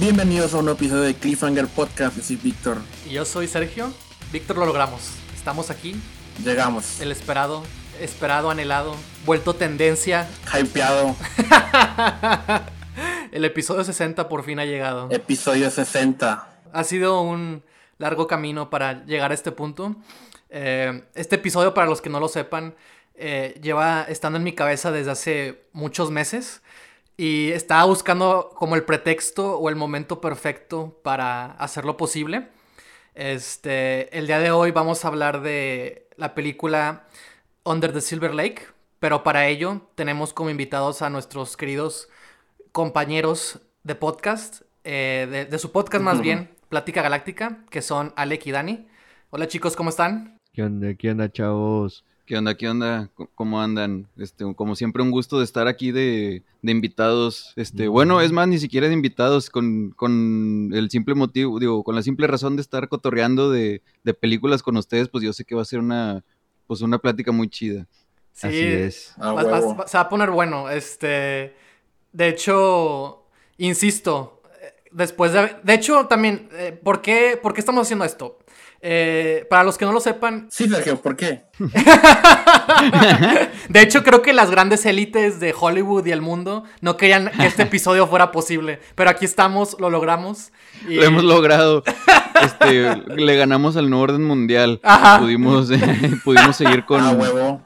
Bienvenidos a un nuevo episodio de Cliffhanger Podcast. Yo soy Víctor. Y yo soy Sergio. Víctor, lo logramos. Estamos aquí. Llegamos. El esperado, esperado, anhelado, vuelto tendencia. Hypeado. El episodio 60 por fin ha llegado. Episodio 60. Ha sido un largo camino para llegar a este punto. Eh, este episodio, para los que no lo sepan, eh, lleva estando en mi cabeza desde hace muchos meses. Y estaba buscando como el pretexto o el momento perfecto para hacerlo posible. Este, el día de hoy vamos a hablar de la película Under the Silver Lake, pero para ello tenemos como invitados a nuestros queridos compañeros de podcast, eh, de, su podcast más bien, Plática Galáctica, que son Alec y Dani. Hola chicos, ¿cómo están? ¿Qué onda? ¿Qué onda, chavos? ¿Qué onda? ¿Qué onda? ¿Cómo andan? Este, como siempre, un gusto de estar aquí de, invitados. Este, bueno, es más, ni siquiera de invitados, con, el simple motivo, digo, con la simple razón de estar cotorreando de, películas con ustedes, pues yo sé que va a ser una, pues una plática muy chida. Sí, Así es. se va a poner bueno. Este, de hecho, insisto, después de, de hecho, también, eh, ¿por, qué, ¿por qué estamos haciendo esto? Eh, para los que no lo sepan. Sí, Sergio, ¿por qué? de hecho, creo que las grandes élites de Hollywood y el mundo no querían que este episodio fuera posible. Pero aquí estamos, lo logramos. Lo hemos logrado. Este, le ganamos al nuevo orden mundial. Pudimos, pudimos seguir con. huevo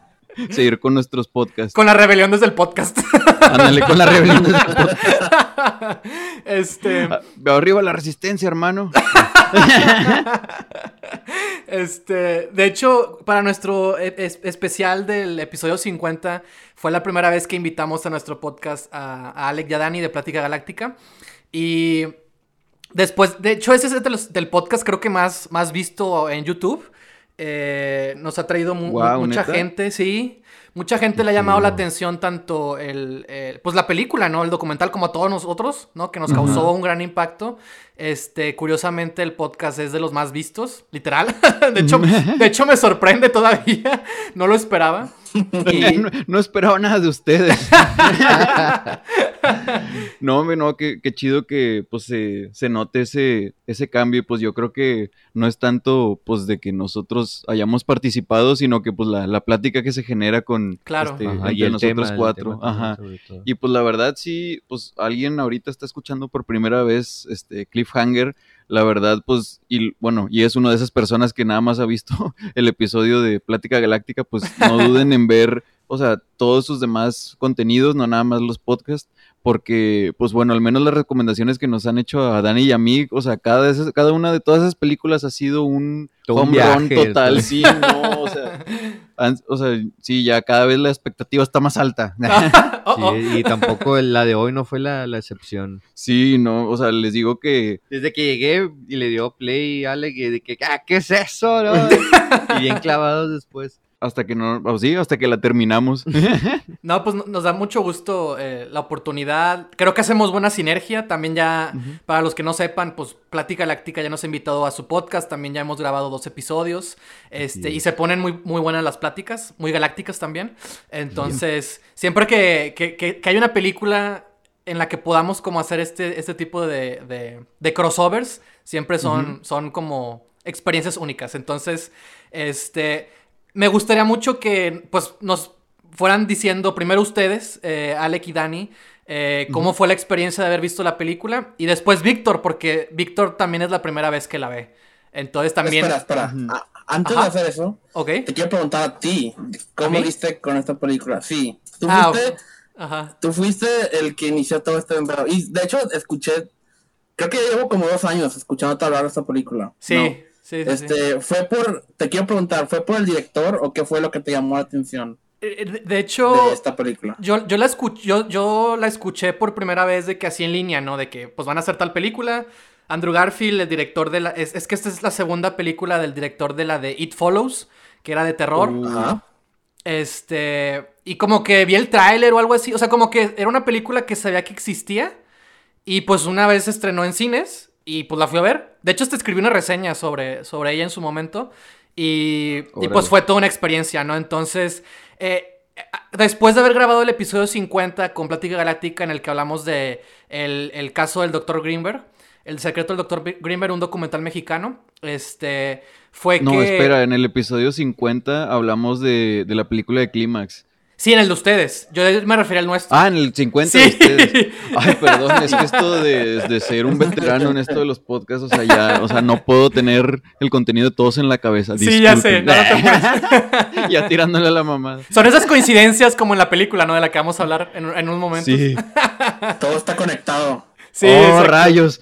seguir con nuestros podcasts. Con la rebelión desde el podcast. Ándale, con la rebelión desde el podcast. Este. Ah, veo arriba la resistencia, hermano. este, de hecho, para nuestro e, especial del episodio 50, fue la primera vez que invitamos a nuestro podcast a, Alec y a Dani de Plática Galáctica. Y después, de hecho, ese es del podcast creo que más, más visto en YouTube. Eh, nos ha traído mucha gente, sí. Mucha gente le ha llamado la atención tanto el, pues la película, ¿no? El documental como a todos nosotros, ¿no? Que nos causó un gran impacto. Este, curiosamente el podcast es de los más vistos, literal. de hecho, de hecho me sorprende todavía. No lo esperaba. no, esperaba nada de ustedes. no, no, qué, chido que pues se, note ese, ese cambio. Pues yo creo que no es tanto pues de que nosotros hayamos participado, sino que pues la, plática que se genera con claro. Este, nosotros cuatro. Ajá. Y pues la verdad sí, pues alguien ahorita está escuchando por primera vez este Cliffhanger la verdad, pues, y bueno, y es una de esas personas que nada más ha visto el episodio de Plática Galáctica, pues no duden en ver, o sea, todos sus demás contenidos, no nada más los podcasts, porque, pues bueno, al menos las recomendaciones que nos han hecho a Dani y a mí, o sea, cada, cada una de todas esas películas ha sido un home run total, sí, no, o sea, o sea, sí, ya cada vez la expectativa está más alta. Oh, oh. y tampoco la de hoy no fue la, excepción. Sí, no, o sea, les digo que... Desde que llegué y le dio play a Ale, de que, ah, ¿qué es eso? y bien clavados después hasta que no, sí, hasta que la terminamos. no, pues nos da mucho gusto eh, la oportunidad. Creo que hacemos buena sinergia. También ya, para los que no sepan, pues Plática Láctica ya nos ha invitado a su podcast. También ya hemos grabado dos episodios. Este, y se ponen muy, muy buenas las pláticas, muy galácticas también. Entonces, siempre que, que, que, hay una película en la que podamos como hacer este, este tipo de, de, crossovers, siempre son, son como experiencias únicas. Entonces, este me gustaría mucho que pues nos fueran diciendo primero ustedes, eh, Alec y Dani, eh, cómo fue la experiencia de haber visto la película y después Víctor, porque Víctor también es la primera vez que la ve. Entonces también... Espera, espera. Antes de hacer eso, te quiero preguntar a ti, ¿cómo viste con esta película? Sí, tú ah, fuiste, Ajá. tú fuiste el que inició todo este Y de hecho escuché, creo que llevo como dos años escuchando hablar de esta película. Sí este, fue por, te quiero preguntar, ¿fue por el director o qué fue lo que te llamó la atención? Eh, eh, de hecho, de esta película. Yo, yo, la escuché, yo, la escuché por primera vez de que así en línea, ¿no? De que pues van a hacer tal película. Andrew Garfield, el director de la. Es, es que esta es la segunda película del director de la de It Follows, que era de terror. Uh. Ajá. Este. Y como que vi el tráiler o algo así. O sea, como que era una película que sabía que existía. Y pues una vez se estrenó en cines. Y pues la fui a ver. De hecho, te escribí una reseña sobre, sobre ella en su momento. Y, y pues fue toda una experiencia, ¿no? Entonces, eh, después de haber grabado el episodio 50 con Plática Galáctica en el que hablamos de el, caso del Dr. Greenberg, El secreto del doctor Grimberg, un documental mexicano. Este, fue no, espera, en el episodio 50 hablamos de, de la película de Clímax. Sí, en el de ustedes. Yo me refería al nuestro. Ah, en el 50 de ustedes. Ay, perdón, es que esto de, ser un veterano en esto de los podcasts, o sea, ya, o sea, no puedo tener el contenido de todos en la cabeza. Sí, ya sé. ya tirándole a la mamá. Son esas coincidencias como en la película, ¿no? De la que vamos a hablar en, un momento. Sí. Todo está conectado. Sí, oh, rayos.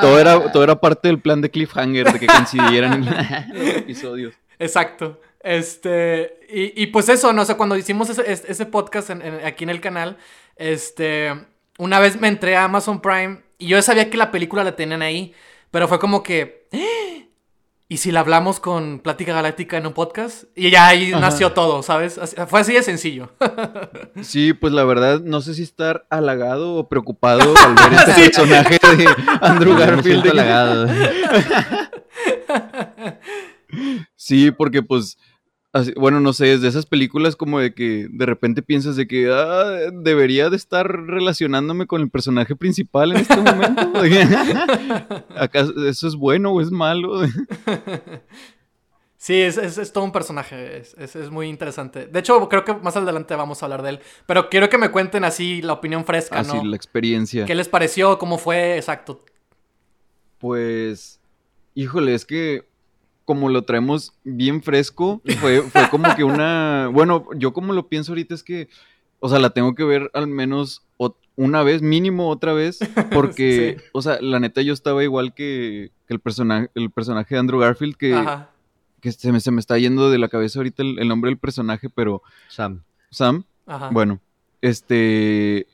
todo, era, todo era parte del plan de Cliffhanger, de que coincidieran en los episodios. Exacto. Este, y, pues eso, no sé, cuando hicimos ese, podcast aquí en el canal, este, una vez me entré a Amazon Prime y yo sabía que la película la tenían ahí, pero fue como que, ¡Ah! ¿y si la hablamos con Plática Galáctica en un podcast? Y ya ahí nació todo, ¿sabes? fue así de sencillo. sí, pues la verdad, no sé si estar halagado o preocupado al ver este personaje de Andrew Garfield. halagado. sí, porque pues bueno, no sé, es de esas películas como de que de repente piensas de que ah, debería de estar relacionándome con el personaje principal en este momento. ¿Acaso eso es bueno o es malo? Sí, es, todo un personaje, es, muy interesante. De hecho, creo que más adelante vamos a hablar de él. Pero quiero que me cuenten así la opinión fresca, así, la experiencia. ¿Qué les pareció? ¿Cómo fue? Exacto. Pues, híjole, es que como lo traemos bien fresco, fue, fue como que una... Bueno, yo como lo pienso ahorita es que, o sea, la tengo que ver al menos una vez, mínimo otra vez, porque, o sea, la neta yo estaba igual que, el, personaje, el personaje de Andrew Garfield, que, que se, me, se me está yendo de la cabeza ahorita el, el nombre del personaje, pero... Sam. Sam. Ajá. Bueno, este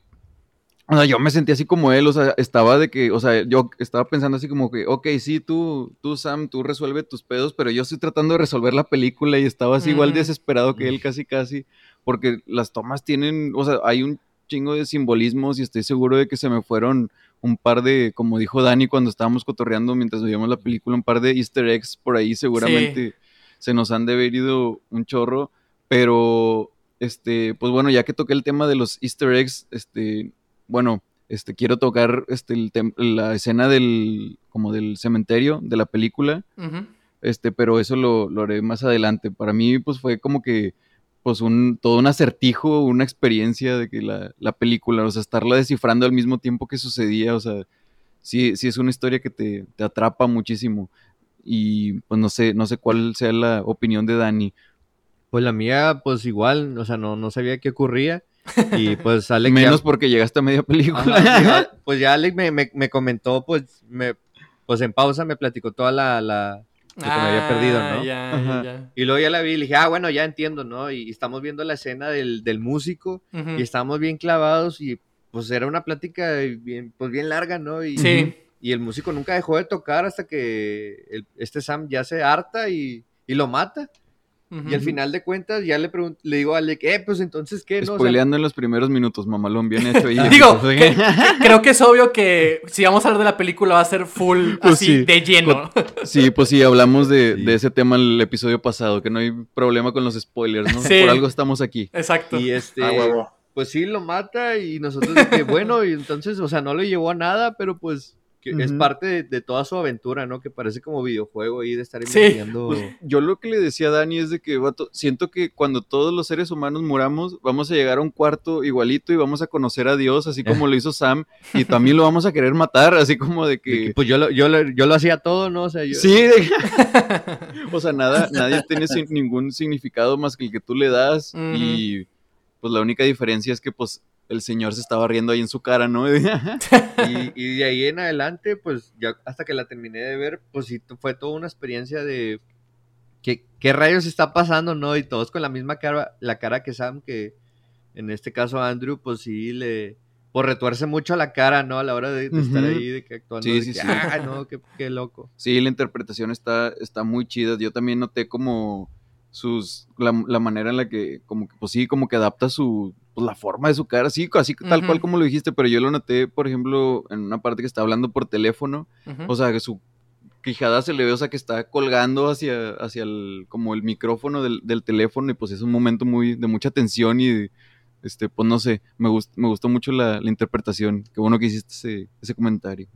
o sea, yo me sentí así como él, o sea, estaba de que, o sea, yo estaba pensando así como que, ok, sí, tú, tú, Sam, tú resuelve tus pedos, pero yo estoy tratando de resolver la película y estaba así igual desesperado que él casi casi, porque las tomas tienen, o sea, hay un chingo de simbolismos y estoy seguro de que se me fueron un par de, como dijo Dani cuando estábamos cotorreando mientras veíamos la película, un par de easter eggs por ahí seguramente se nos han de haber ido un chorro, pero, este, pues bueno, ya que toqué el tema de los easter eggs, este bueno, este, quiero tocar este, la escena del, como del cementerio de la película, este, pero eso lo, lo, haré más adelante. Para mí, pues fue como que, pues un, todo un acertijo, una experiencia de que la, la película, o sea, estarla descifrando al mismo tiempo que sucedía, o sea, sí, sí es una historia que te, te atrapa muchísimo. Y pues no sé, no sé cuál sea la opinión de Dani. Pues la mía, pues igual, o sea, no, no sabía qué ocurría. Y pues Alex. Menos porque llegaste a media película. pues ya Alex me, comentó, pues, me, pues en pausa me platicó toda la. la que me había perdido, ¿no? Ya, Y luego ya la vi y le dije, ah, bueno, ya entiendo, ¿no? Y, estamos viendo la escena del, músico y estamos bien clavados y pues era una plática bien, pues bien larga, ¿no? Y, sí. y el músico nunca dejó de tocar hasta que este Sam ya se harta y, y lo mata. Y al final de cuentas ya le le digo a Alec, eh, pues entonces qué, ¿no? Spoileando en los primeros minutos, mamalón, bien hecho. ahí. digo, creo que es obvio que si vamos a hablar de la película va a ser full pues así de lleno. sí, pues sí, hablamos de, ese tema el episodio pasado, que no hay problema con los spoilers, ¿no? Por algo estamos aquí. Exacto. Y este, pues sí, lo mata y nosotros que bueno, y entonces, o sea, no le llevó a nada, pero pues que es parte de, toda su aventura, ¿no? Que parece como videojuego ahí de estar investigando. Pues, yo lo que le decía a Dani es de que siento que cuando todos los seres humanos muramos, vamos a llegar a un cuarto igualito y vamos a conocer a Dios, así como lo hizo Sam, y también lo vamos a querer matar, así como de que... pues yo lo, yo, yo lo hacía todo, ¿no? O sea, yo... Sí, o sea, nada, nadie tiene ningún significado más que el que tú le das, y pues la única diferencia es que pues el señor se estaba riendo ahí en su cara, ¿no? y, de ahí en adelante, pues ya hasta que la terminé de ver, pues sí, fue toda una experiencia de qué, qué rayos está pasando, ¿no? Y todos con la misma cara, la cara que Sam, que en este caso Andrew, pues sí le, pues retuerce mucho la cara, ¿no? A la hora de, estar ahí, de que actuando. Sí, sí, sí. Ah, no, qué, qué, loco. Sí, la interpretación está, está muy chida. Yo también noté como sus, la, la manera en la que, como que, pues sí, como que adapta su, pues, la forma de su cara, sí, así tal cual como lo dijiste, pero yo lo noté, por ejemplo, en una parte que está hablando por teléfono, o sea, que su quijada se le ve, o sea, que está colgando hacia, hacia el, como el micrófono del, teléfono y pues es un momento muy, de mucha tensión y, este, pues no sé, me, gust, me gustó mucho la, interpretación, qué bueno que hiciste ese, ese comentario.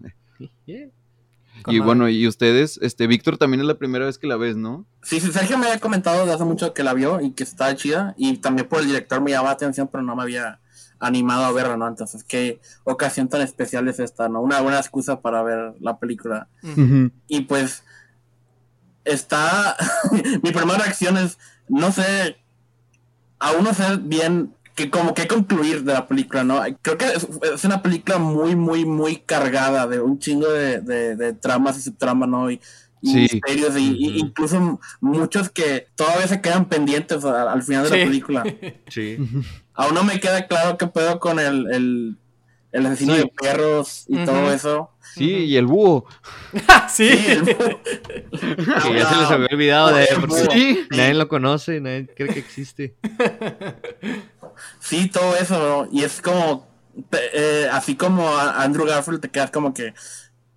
Y bueno, y ustedes, este, Víctor también es la primera vez que la ves, ¿no? Sí, sí, Sergio me había comentado de hace mucho que la vio y que está chida. Y también por el director me llamaba la atención, pero no me había animado a verla, ¿no? Entonces, qué ocasión tan especial es esta, ¿no? Una buena excusa para ver la película. Y pues, está. Mi primera reacción es, no sé, aún no sé bien que como que concluir de la película, ¿no? Creo que es, una película muy, muy, muy cargada de un chingo de, de, tramas y subtramas, ¿no? Y, misterios, y, incluso muchos que todavía se quedan pendientes al, final de la película. Sí. Aún no me queda claro qué pedo con el, el, el asesino de perros y todo eso. Sí, y el búho. sí. el búho. que ya se les había olvidado de él, porque nadie lo conoce, nadie cree que existe. Sí, todo eso, ¿no? Y es como, eh, así como Andrew Garfield, te quedas como que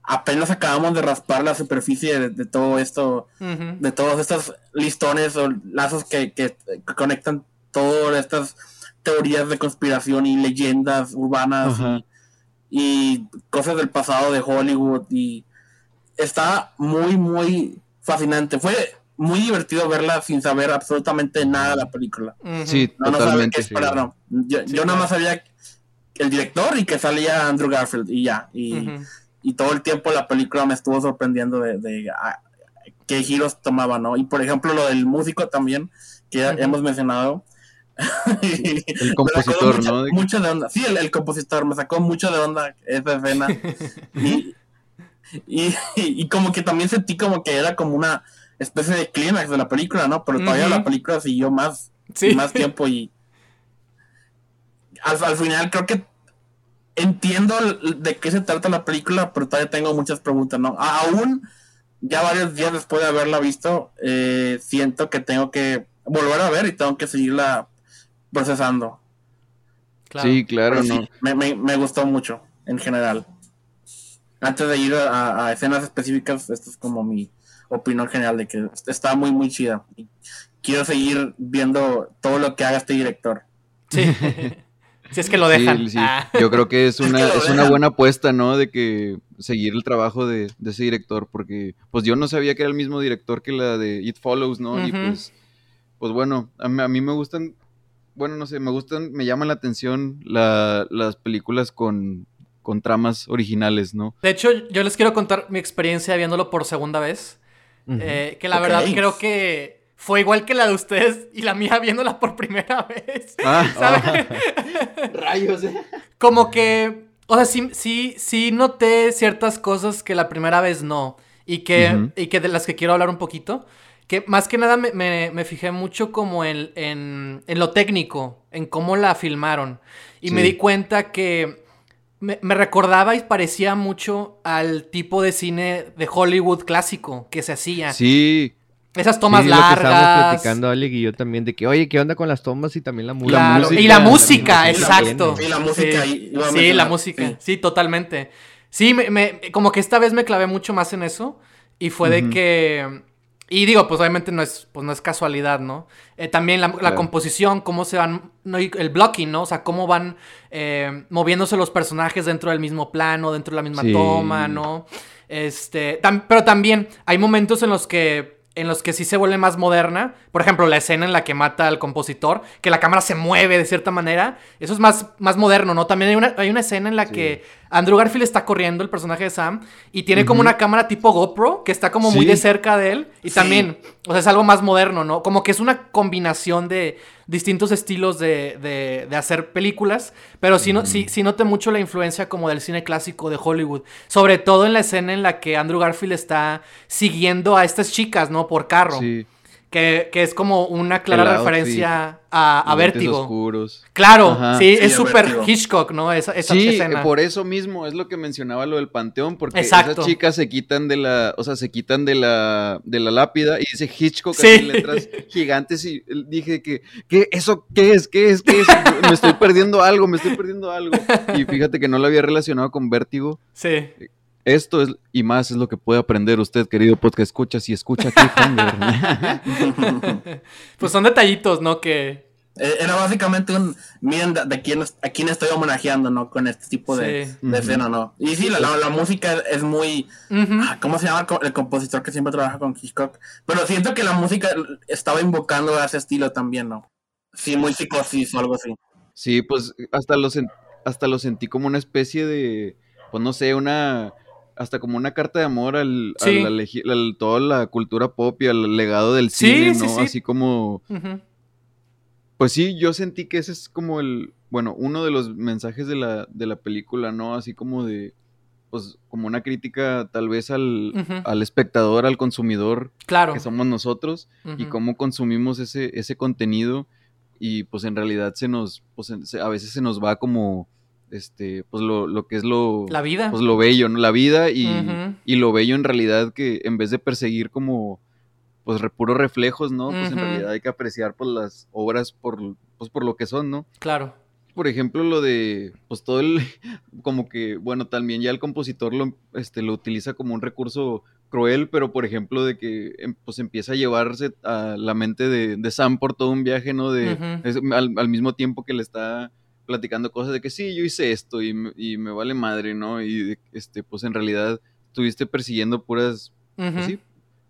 apenas acabamos de raspar la superficie de, todo esto, de todos estos listones o lazos que, que, conectan todas estas teorías de conspiración y leyendas urbanas y, cosas del pasado de Hollywood y está muy, muy fascinante. Fue muy divertido verla sin saber absolutamente nada de la película. Sí, no, totalmente. No Yo, nada más sabía el director y que salía Andrew Garfield y ya. Y, todo el tiempo la película me estuvo sorprendiendo de, ah, qué giros tomaba, ¿no? Y por ejemplo lo del músico también, que hemos mencionado. el compositor, ¿no? Mucho de onda. Sí, el, compositor me sacó mucho de onda esa escena. y, y, como que también sentí como que era como una especie de clímax de la película, ¿no? Pero todavía la película siguió más, más tiempo y al, final creo que entiendo de qué se trata la película, pero todavía tengo muchas preguntas, ¿no? Aún ya varios días después de haberla visto, eh, siento que tengo que volver a ver y tengo que seguirla procesando. Sí, claro, no. me, gustó mucho, en general. Antes de ir a escenas específicas, esto es como mi, opinión general de que está muy, muy chida. Y quiero seguir viendo todo lo que haga este director. Sí. si es que lo dejan. Ah. Yo creo que es una, es, una buena apuesta, ¿no? De que seguir el trabajo de, ese director, porque pues yo no sabía que era el mismo director que la de It Follows, ¿no? Y pues, pues bueno, a mí, me gustan, bueno, no sé, me gustan, me llaman la atención las películas con, con tramas originales, ¿no? De hecho, yo les quiero contar mi experiencia viéndolo por segunda vez. Eh, que la verdad creo que fue igual que la de ustedes y la mía viéndola por primera vez. Ah, Rayos, eh. Como que, o sea, sí, sí, sí noté ciertas cosas que la primera vez no. Y que, y que de las que quiero hablar un poquito. Que más que nada me, fijé mucho como en, en, lo técnico, en cómo la filmaron. Y me di cuenta que me, recordaba y parecía mucho al tipo de cine de Hollywood clásico que se hacía. Sí. Esas tomas largas. Lo que estábamos platicando Alec y yo también de que, oye, ¿qué onda con las tomas y también la, música? Y la música, exacto. Sí, la música. Sí, la música. Sí, totalmente. Sí, me, como que esta vez me clavé mucho más en eso. Y fue de que y digo, pues obviamente no es, pues no es casualidad, ¿no? Eh, también la, composición, cómo se van, el blocking, ¿no? O sea, cómo van eh, moviéndose los personajes dentro del mismo plano, dentro de la misma toma, ¿no? Este, pero también hay momentos en los que en los que sí se vuelve más moderna. Por ejemplo, la escena en la que mata al compositor, que la cámara se mueve de cierta manera. Eso es más, más moderno, ¿no? También hay una, hay una escena en la que Andrew Garfield está corriendo, el personaje de Sam, y tiene como una cámara tipo GoPro, que está como muy de cerca de él. Y también, o sea, es algo más moderno, ¿no? Como que es una combinación de distintos estilos de, de, hacer películas, pero sí, no, sí, sí noté mucho la influencia como del cine clásico de Hollywood, sobre todo en la escena en la que Andrew Garfield está siguiendo a estas chicas, ¿no? Por carro. Sí. Que, que, es como una clara referencia a, a Vértigo. oscuros. Claro, sí, es súper Hitchcock, ¿no? Esa, esa sí, por eso mismo es lo que mencionaba lo del panteón, porque esas chicas se quitan de la, o sea, se quitan de la, de la lápida y dice Hitchcock sí. letras gigantes y dije que, ¿qué, eso qué es? ¿Qué es? ¿Qué es? me estoy perdiendo algo, me estoy perdiendo algo. Y fíjate que no lo había relacionado con Vértigo. Sí. Esto es y más es lo que puede aprender usted, querido podcast escucha, si escucha Cliffhanger. pues son detallitos, ¿no? Que, Eh, era básicamente un, miren de, quién, a quién estoy homenajeando, ¿no? Con este tipo de, escena, ¿no? Y sí, la, la, música es muy... Ah, ¿Cómo se llama el compositor que siempre trabaja con Hitchcock? Pero siento que la música estaba invocando a ese estilo también, ¿no? Sí, muy psicosis o algo así. Sí, pues hasta lo, hasta lo sentí como una especie de, pues no sé, una hasta como una carta de amor al, al, toda la cultura pop y al legado del cine, ¿no? Así como... Pues sí, yo sentí que ese es como el, bueno, uno de los mensajes de la, de la película, ¿no? Así como de, pues, como una crítica tal vez al, al espectador, al consumidor, claro. que somos nosotros, y cómo consumimos ese, ese contenido, y pues en realidad se nos, pues a veces se nos va como este, pues lo, lo, que es lo... La vida. Pues lo bello, ¿no? La vida y, y, lo bello en realidad que en vez de perseguir como, pues puros reflejos, ¿no? Pues en realidad hay que apreciar pues las obras por, pues por lo que son, ¿no? Claro. Por ejemplo, lo de, pues todo el, como que, bueno, también ya el compositor lo, este, lo utiliza como un recurso cruel, pero por ejemplo de que em, pues empieza a llevarse a la mente de, de Sam por todo un viaje, ¿no? De, al, al, mismo tiempo que le está platicando cosas de que sí, yo hice esto y, y me vale madre, ¿no? Y este, pues en realidad estuviste persiguiendo puras, pues sí,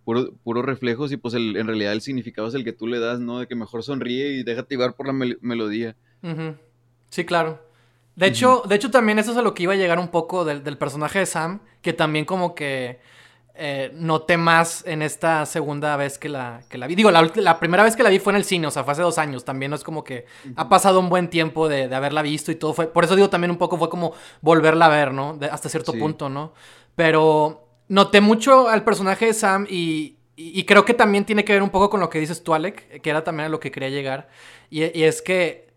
puros reflejos y pues el, en realidad el significado es el que tú le das, ¿no? De que mejor sonríe y déjate llevar por la melodía. Sí, claro. De hecho, de hecho también eso es a lo que iba a llegar un poco del, del personaje de Sam, que también como que eh, noté más en esta segunda vez que la, que la vi. Digo, la, primera vez que la vi fue en el cine, o sea, fue hace dos años. También no es como que ha pasado un buen tiempo de, haberla visto y todo. Fue, por eso digo también un poco fue como volverla a ver, ¿no? hasta cierto punto, ¿no? Pero noté mucho al personaje de Sam y, creo que también tiene que ver un poco con lo que dices tú, Alec, que era también a lo que quería llegar. y es que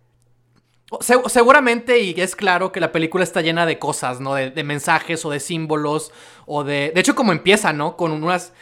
seguramente, y es claro que la película está llena de cosas, ¿no? De, mensajes o de símbolos, o de... De hecho, como empieza, ¿no? Con unas...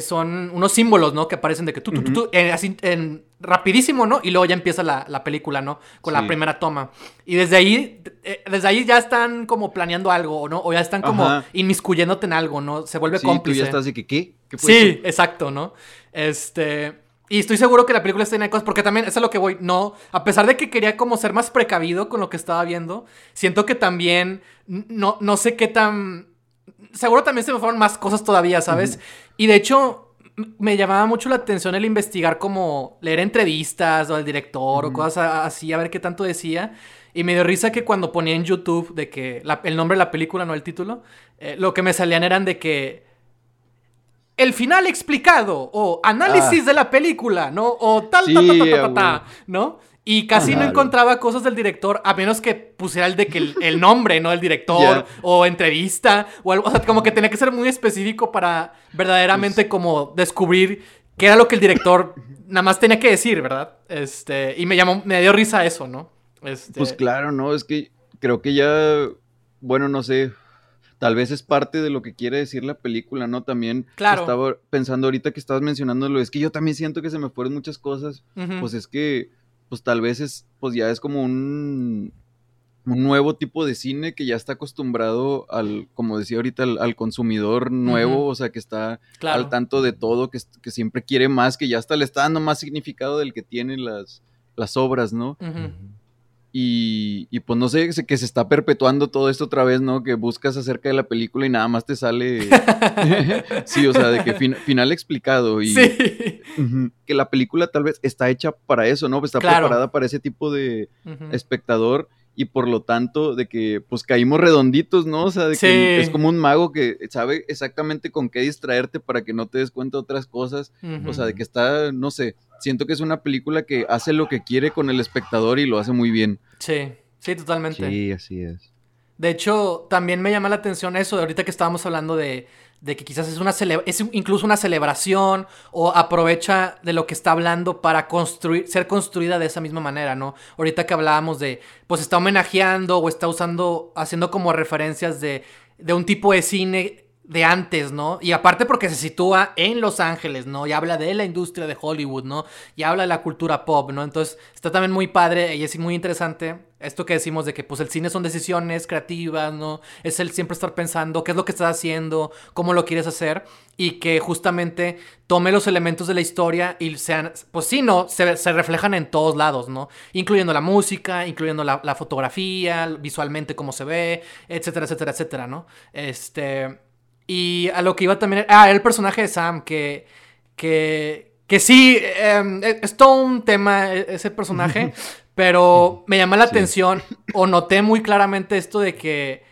son unos símbolos, ¿no? Que aparecen de que tú, tú, tú, así, en, rapidísimo, ¿no? Y luego ya empieza la, película, ¿no? Con la primera toma. Y desde ahí, eh, desde ahí ya están como planeando algo, ¿no? O ya están como inmiscuyéndote en algo, ¿no? Se vuelve cómplice. Tú ya estás de que, ¿qué? ¿Qué sí, exacto, ¿no? Este... Y estoy seguro que la película está llena de cosas, porque también, eso es lo que voy, no, a pesar de que quería como ser más precavido con lo que estaba viendo, siento que también, no, no sé qué tan, seguro también se me fueron más cosas todavía, ¿sabes? Y de hecho, me llamaba mucho la atención el investigar como leer entrevistas o al director o cosas así, a ver qué tanto decía. Y me dio risa que cuando ponía en YouTube de que el nombre de la película, no el título, eh, lo que me salían eran de que el final explicado o análisis ah. de la película, ¿no? O tal, tal, tal, tal, tal, ¿no? Y casi no encontraba cosas del director, a menos que pusiera el de que el, nombre, ¿no? El director, o entrevista, o algo. O sea, como que tenía que ser muy específico para verdaderamente pues como descubrir qué era lo que el director nada más tenía que decir, ¿verdad? Este, y me llamó, me dio risa eso, ¿no? Este... Pues claro, ¿no? Es que creo que ya, bueno, no sé, tal vez es parte de lo que quiere decir la película, ¿no? También claro. estaba pensando ahorita que estabas mencionándolo, es que yo también siento que se me fueron muchas cosas, pues es que, pues tal vez es, pues ya es como un, un nuevo tipo de cine que ya está acostumbrado al, como decía ahorita, al, consumidor nuevo, o sea, que está al tanto de todo, que, que, siempre quiere más, que ya hasta le está dando más significado del que tienen las, las obras, ¿no? Y, y, pues no sé, que se está perpetuando todo esto otra vez, ¿no? Que buscas acerca de la película y nada más te sale. sí, o sea, de que final explicado. Y que la película tal vez está hecha para eso, ¿no? Está preparada para ese tipo de espectador y por lo tanto de que pues caímos redonditos, ¿no? O sea, de que es como un mago que sabe exactamente con qué distraerte para que no te des cuenta de otras cosas, o sea, de que está, no sé, siento que es una película que hace lo que quiere con el espectador y lo hace muy bien. Sí, sí, totalmente. Sí, así es. De hecho, también me llama la atención eso de ahorita que estábamos hablando de de que quizás es, una es incluso una celebración o aprovecha de lo que está hablando para construir, ser construida de esa misma manera, ¿no? Ahorita que hablábamos de, pues está homenajeando o está usando, haciendo como referencias de, de un tipo de cine de antes, ¿no? Y aparte porque se sitúa en Los Ángeles, ¿no? Y habla de la industria de Hollywood, ¿no? Y habla de la cultura pop, ¿no? Entonces está también muy padre y es muy interesante esto que decimos de que pues el cine son decisiones creativas, ¿no? Es el siempre estar pensando qué es lo que estás haciendo, cómo lo quieres hacer y que justamente tome los elementos de la historia y sean, pues sí, ¿no? Se, reflejan en todos lados, ¿no? Incluyendo la música, incluyendo la, fotografía, visualmente cómo se ve, etcétera, etcétera, etcétera, ¿no? Este... Y a lo que iba también. Ah, el personaje de Sam, que. Que. Que sí, em, e, es todo un tema e, ese personaje. pero me llamó la atención. O noté muy claramente esto de que.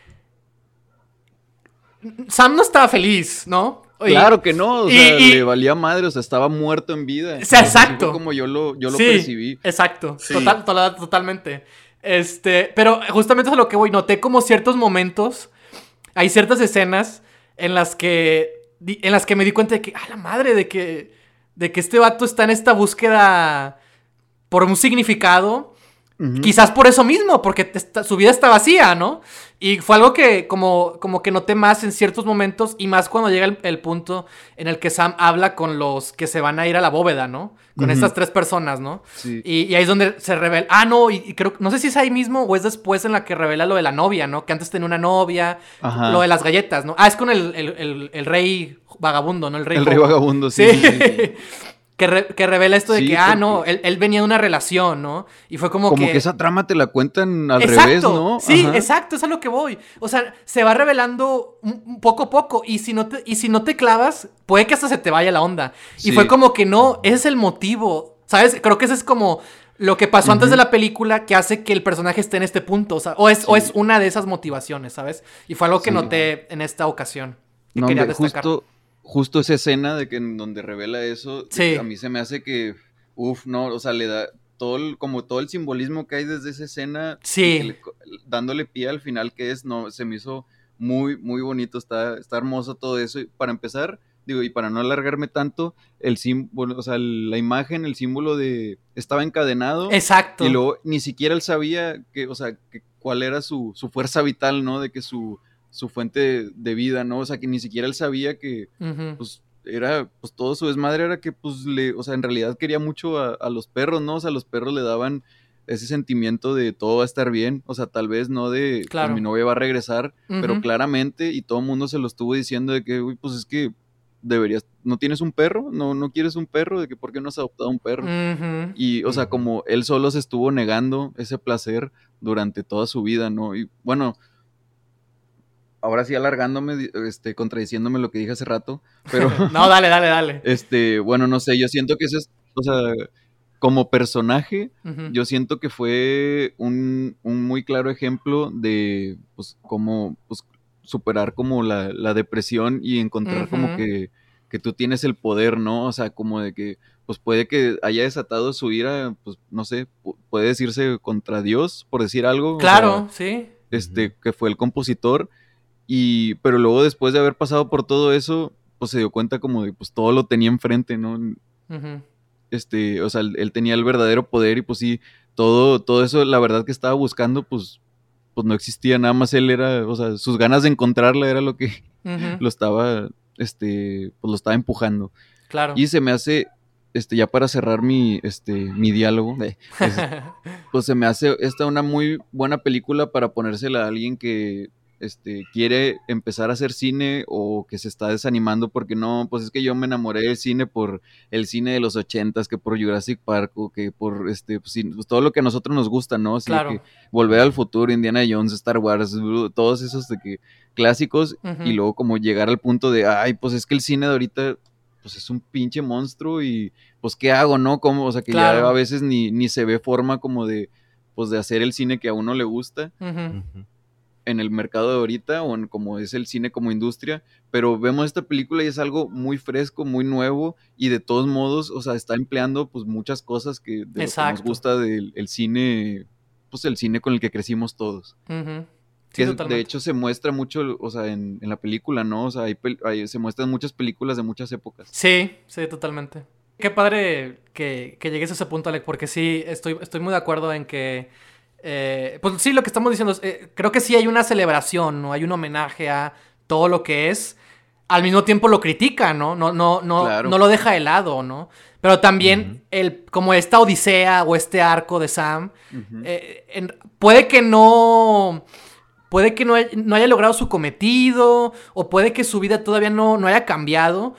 Sam no estaba feliz, ¿no? claro que no, o sea, le valía madre, o sea, estaba muerto en vida. O sea, exacto. Como yo lo, yo lo percibí. Exacto, Total, totalmente. Este, pero justamente es a lo que voy, noté como ciertos momentos, hay ciertas escenas en las que en las que me di cuenta de que, a la madre, de que, de que este vato está en esta búsqueda por un significado Quizás por eso mismo, porque su vida está vacía, ¿no? Y fue algo que como, como que noté más en ciertos momentos y más cuando llega el, punto en el que Sam habla con los que se van a ir a la bóveda, ¿no? Con estas tres personas, ¿no? Sí. Y, ahí es donde se revela. Ah, no, y, creo, no sé si es ahí mismo o es después en la que revela lo de la novia, ¿no? Que antes tenía una novia, lo de las galletas, ¿no? Ah, es con el, rey vagabundo, ¿no? El rey, el rey vagabundo, sí. sí. Que, revela esto de que, ah, no, él, venía de una relación, ¿no? Y fue como, que... Como que esa trama te la cuentan al revés, ¿no? Sí, exacto, es a lo que voy. O sea, se va revelando poco a poco y si no te, y si no te clavas, puede que hasta se te vaya la onda. Y fue como que no, ese es el motivo, ¿sabes? Creo que ese es como lo que pasó antes de la película que hace que el personaje esté en este punto, o, o, es, o es una de esas motivaciones, ¿sabes? Y fue algo que noté en esta ocasión. Que no, quería destacar. Justo justo esa escena de que en donde revela eso, a mí se me hace que, uff, no, o sea, le da todo el, como todo el simbolismo que hay desde esa escena, sí. dándole pie al final que es, no, se me hizo muy, muy bonito, está, está hermoso todo eso. Y para empezar, digo, y para no alargarme tanto, el símbolo, o sea, la imagen, el símbolo de, estaba encadenado. Exacto. Y luego ni siquiera él sabía que, o sea, que, cuál era su, su fuerza vital, ¿no? De que su su fuente de vida, ¿no? O sea, que ni siquiera él sabía que, pues, era, pues, todo su desmadre era que, pues, le, o sea, en realidad quería mucho a, los perros, ¿no? O sea, los perros le daban ese sentimiento de todo va a estar bien, o sea, tal vez no de, pues, claro. mi novia va a regresar, pero claramente, y todo el mundo se lo estuvo diciendo de que, uy, pues es que deberías, ¿no tienes un perro? ¿No, no quieres un perro? ¿De que por qué no has adoptado un perro? Y, o sea, como él solo se estuvo negando ese placer durante toda su vida, ¿no? Y bueno, ahora sí alargándome, este, contradiciéndome lo que dije hace rato, pero... no, dale, dale, dale. Este, bueno, no sé, yo siento que ese es, o sea, como personaje, yo siento que fue un, muy claro ejemplo de, pues, cómo, pues, superar como la, depresión y encontrar como que, que tú tienes el poder, ¿no? O sea, como de que, pues puede que haya desatado su ira, pues, no sé, puede decirse contra Dios, por decir algo. Claro, sí. Este, que fue el compositor y, pero luego después de haber pasado por todo eso, pues se dio cuenta como de, pues todo lo tenía enfrente, ¿no? Este, o sea, él, tenía el verdadero poder y pues sí, todo, todo eso, la verdad que estaba buscando, pues, pues no existía, nada más él era, o sea, sus ganas de encontrarla era lo que lo estaba, este, pues lo estaba empujando. Claro. Y se me hace, este, ya para cerrar mi, este, mi diálogo, pues, pues se me hace esta una muy buena película para ponérsela a alguien que este, quiere empezar a hacer cine o que se está desanimando porque no, pues es que yo me enamoré del cine por el cine de los ochentas, que por Jurassic Park o que por este, pues, pues todo lo que a nosotros nos gusta, ¿no? Así que volver al futuro, Indiana Jones, Star Wars, todos esos de que clásicos y luego como llegar al punto de, ay, pues es que el cine de ahorita pues es un pinche monstruo y pues qué hago, ¿no? Como, o sea, que ya a veces ni, ni se ve forma como de, pues de hacer el cine que a uno le gusta en el mercado de ahorita o en como es el cine como industria, pero vemos esta película y es algo muy fresco, muy nuevo y de todos modos, o sea, está empleando pues muchas cosas que, nos gusta del cine, pues el cine con el que crecimos todos. que de hecho se muestra mucho, o sea, en, la película, ¿no? O sea, se muestran muchas películas de muchas épocas. Sí, sí, totalmente. Qué padre que, que llegues a ese punto, Alec, porque sí, estoy, estoy muy de acuerdo en que eh, pues sí, lo que estamos diciendo, es, eh, creo que sí hay una celebración, ¿no? Hay un homenaje a todo lo que es, al mismo tiempo lo critica, ¿no? No, no, no, no lo deja de lado, ¿no? Pero también el, como esta odisea o este arco de Sam, eh, puede que no... Puede que no, haya logrado su cometido, o puede que su vida todavía no, no haya cambiado,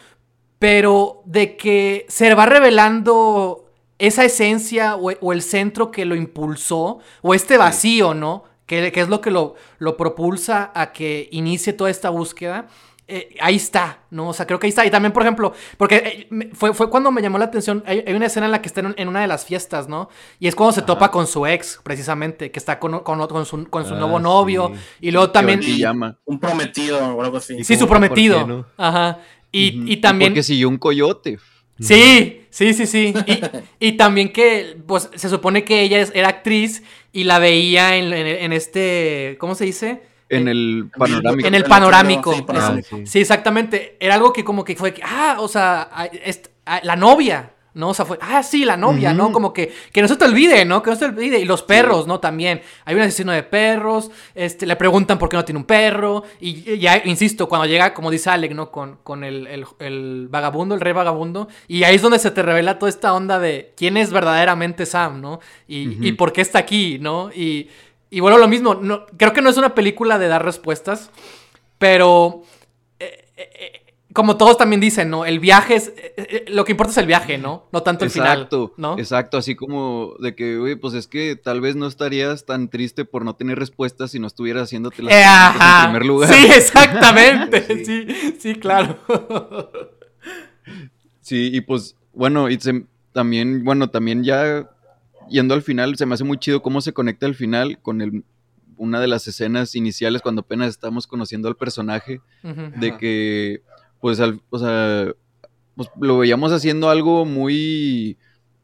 pero de que se va revelando esa esencia o, el centro que lo impulsó, o este vacío, ¿no? Que, que, es lo que lo, lo propulsa a que inicie toda esta búsqueda. Eh, ahí está, ¿no? O sea, creo que ahí está. Y también, por ejemplo, porque eh, fue, fue cuando me llamó la atención, hay, una escena en la que está en, una de las fiestas, ¿no? Y es cuando se topa con su ex, precisamente, que está con, con, su, con su ah, nuevo novio. Y luego también... llama. Un prometido o algo así. Sí, su prometido. Ajá. Y, y también... Porque siguió un coyote. Sí, sí, sí, sí. Y, también que, pues, se supone que ella era actriz y la veía en, en este, ¿cómo se dice? En el panorámico. En el panorámico. Sí, exactamente. Era algo que como que fue, ah, o sea, la novia, ¿no? O sea, fue, ah, sí, la novia, ¿no? Como que, que no se te olvide, ¿no? Que no se te olvide. Y los perros, ¿no? También. Hay un asesino de perros, este, le preguntan por qué no tiene un perro. Y ya, insisto, cuando llega, como dice Alec, ¿no? Con, con el, el, vagabundo, el rey vagabundo. Y ahí es donde se te revela toda esta onda de quién es verdaderamente Sam, ¿no? Y, y por qué está aquí, ¿no? Y y bueno, lo mismo, no, creo que no es una película de dar respuestas, pero eh, eh, eh, como todos también dicen, ¿no? El viaje es, lo que importa es el viaje, ¿no? No tanto el final, ¿no? Exacto, así como de que, güey, pues es que tal vez no estarías tan triste por no tener respuestas si no estuvieras haciéndote las en primer lugar. Sí, exactamente, sí. sí, claro. sí, y pues, bueno, y también, bueno, también ya yendo al final, se me hace muy chido cómo se conecta al final con el, una de las escenas iniciales cuando apenas estamos conociendo al personaje, de que, pues, o sea, pues, lo veíamos haciendo algo muy,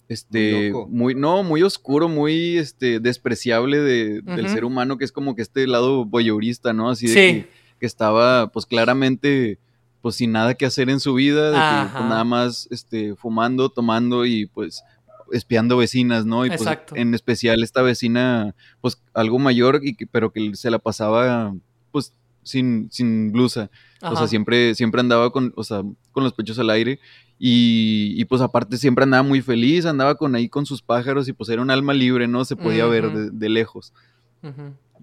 este, muy, no, muy oscuro, muy, este, despreciable de, del ser humano, que es como que este lado voyeurista, ¿no? Así de que, que, estaba, pues, claramente, pues, sin nada que hacer en su vida, de que, pues, nada más, este, fumando, tomando y, pues, espiando vecinas, ¿no? Y pues en especial esta vecina, pues algo mayor, y pero que se la pasaba pues sin, sin blusa. O sea, siempre, siempre andaba con, o sea, con los pechos al aire. Y, y, pues aparte siempre andaba muy feliz, andaba con ahí con sus pájaros y pues era un alma libre, ¿no? Se podía ver de, lejos.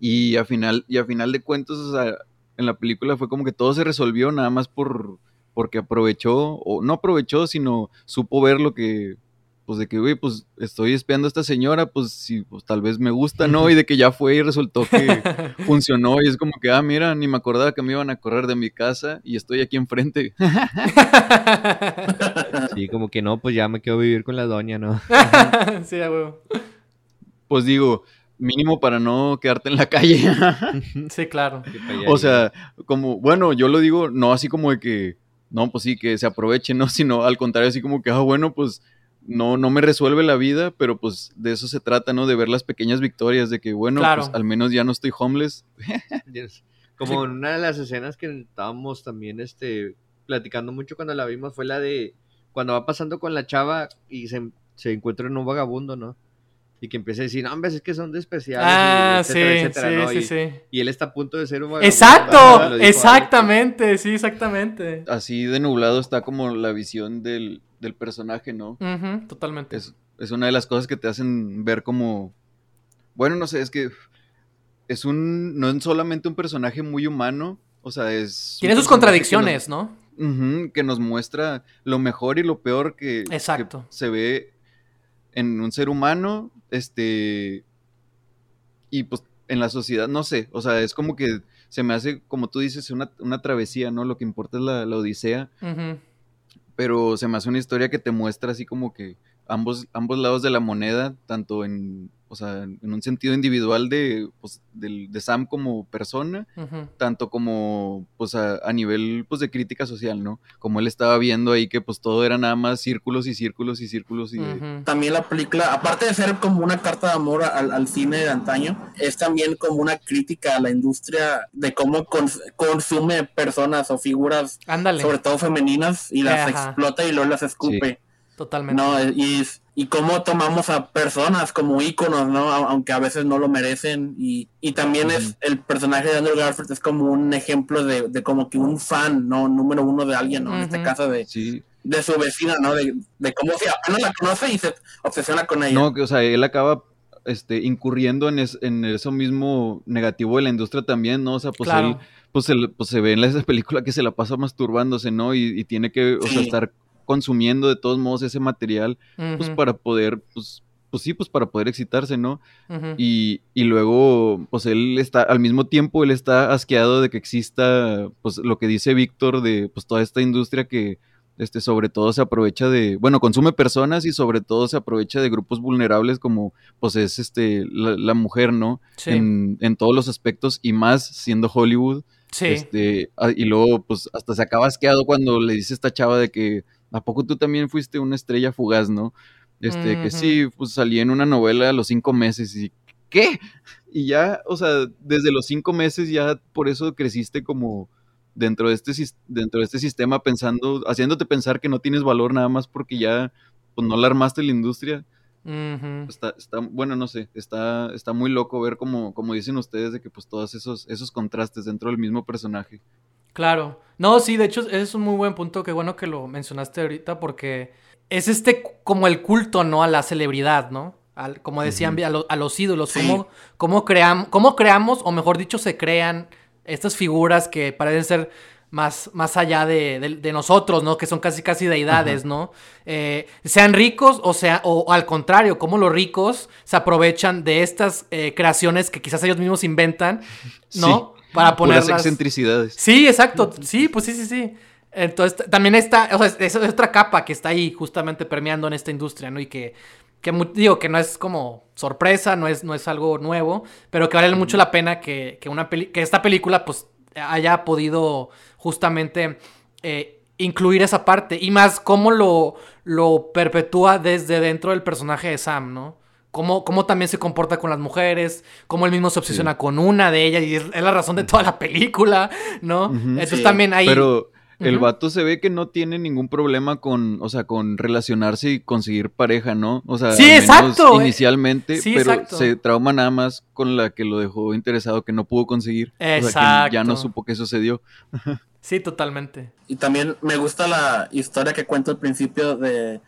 Y a final, y a final de cuentos, o sea, en la película fue como que todo se resolvió nada más por porque aprovechó, o no aprovechó, sino supo ver lo que, pues de que, güey, pues estoy espiando a esta señora, pues sí, pues tal vez me gusta, ¿no? Y de que ya fue y resultó que funcionó y es como que, ah, mira, ni me acordaba que me iban a correr de mi casa y estoy aquí enfrente. sí, como que no, pues ya me quedo vivir con la doña, ¿no? sí, a huevo. Pues digo, mínimo para no quedarte en la calle. sí, claro. O sea, como, bueno, yo lo digo, no así como de que, no, pues sí, que se aproveche, ¿no? Sino al contrario, así como que, ah, bueno, pues no, no me resuelve la vida, pero pues de eso se trata, ¿no? De ver las pequeñas victorias, de que bueno, pues al menos ya no estoy homeless. Como en una de las escenas que estábamos también este, platicando mucho cuando la vimos fue la de cuando va pasando con la chava y se, se encuentra en un vagabundo, ¿no? Y que empieza a decir, no, hombre, es que son de especiales. Ah, sí, sí, sí, y, él está a punto de ser un Exacto, exactamente, sí, exactamente. Así de nublado está como la visión del, personaje, ¿no? totalmente. Es, es, una de las cosas que te hacen ver como, bueno, no sé, es que es un, no es solamente un personaje muy humano, o sea, es... Tiene sus contradicciones, ¿no? que nos muestra lo mejor y lo peor que, Exacto. que se ve en un ser humano, este, y pues en la sociedad, no sé, o sea, es como que se me hace, como tú dices, una, una travesía, ¿no? Lo que importa es la, odisea, pero se me hace una historia que te muestra así como que ambos, ambos lados de la moneda, tanto en o sea, en un sentido individual de, pues, de, Sam como persona, tanto como, pues, a, nivel, pues, de crítica social, ¿no? Como él estaba viendo ahí que, pues, todo era nada más círculos y círculos y círculos y... También la película, aparte de ser como una carta de amor al, cine de antaño, es también como una crítica a la industria de cómo consume personas o figuras, sobre todo femeninas, y las explota y luego las escupe. Totalmente. No, y, y cómo tomamos a personas como íconos, ¿no? Aunque a veces no lo merecen. Y, y también es el personaje de Andrew Garfield es como un ejemplo de, de como que un fan, ¿no? Número uno de alguien, ¿no? En este caso de, de su vecina, ¿no? De, de cómo se apenas la conoce y se obsesiona con ella. No, que o sea, él acaba este, incurriendo en, en, eso mismo negativo de la industria también, ¿no? O sea, pues él pues se, pues se ve en esa película que se la pasa masturbándose, ¿no? Y, tiene que, o sea, estar consumiendo de todos modos ese material, pues para poder, pues, pues sí, pues para poder excitarse, ¿no? y, y, luego, pues él está, al mismo tiempo, él está asqueado de que exista, pues lo que dice Víctor de, pues toda esta industria que, este, sobre todo se aprovecha de, bueno, consume personas y sobre todo se aprovecha de grupos vulnerables como, pues es, este, la, mujer, ¿no? En, en, todos los aspectos y más siendo Hollywood. Sí. Este, ah, y luego, pues, hasta se acaba asqueado cuando le dice esta chava de que, ¿a poco tú también fuiste una estrella fugaz, no? Este, que sí, pues salí en una novela a los cinco meses y, ¿qué? Y ya, o sea, desde los cinco meses ya por eso creciste como dentro de este, dentro de este sistema pensando, haciéndote pensar que no tienes valor nada más porque ya, pues no la armaste la industria. Está, está, bueno, no sé, está, está muy loco ver como, como dicen ustedes de que pues todos esos, esos contrastes dentro del mismo personaje. Claro. No, sí, de hecho, ese es un muy buen punto. Qué bueno que lo mencionaste ahorita porque es este como el culto, ¿no? A la celebridad, ¿no? Al, como decían, a, los ídolos. ¿Cómo, cómo, ¿Cómo creamos, o mejor dicho, se crean estas figuras que parecen ser más, más allá de, nosotros, ¿no? Que son casi casi deidades, ¿no? Eh, sean ricos o sea, o, al contrario, como los ricos se aprovechan de estas eh, creaciones que quizás ellos mismos inventan, ¿no? Para poner las excentricidades. Sí, exacto. Sí, pues sí, sí, sí. Entonces, también está, o sea, es, otra capa que está ahí justamente permeando en esta industria, ¿no? Y que, que digo, que no es como sorpresa, no es, no es algo nuevo, pero que vale mucho la pena que, una que esta película, pues, haya podido justamente eh, incluir esa parte. Y más cómo lo, lo perpetúa desde dentro del personaje de Sam, ¿no? Cómo, cómo, también se comporta con las mujeres, cómo él mismo se obsesiona con una de ellas y es, la razón de toda la película, ¿no? Entonces también hay... Pero el vato se ve que no tiene ningún problema con, o sea, con relacionarse y conseguir pareja, ¿no? O sea, sí, exacto. inicialmente, pero se trauma nada más con la que lo dejó interesado que no pudo conseguir. Exacto. O sea, que ya no supo qué sucedió. sí, totalmente. Y también me gusta la historia que cuenta al principio de,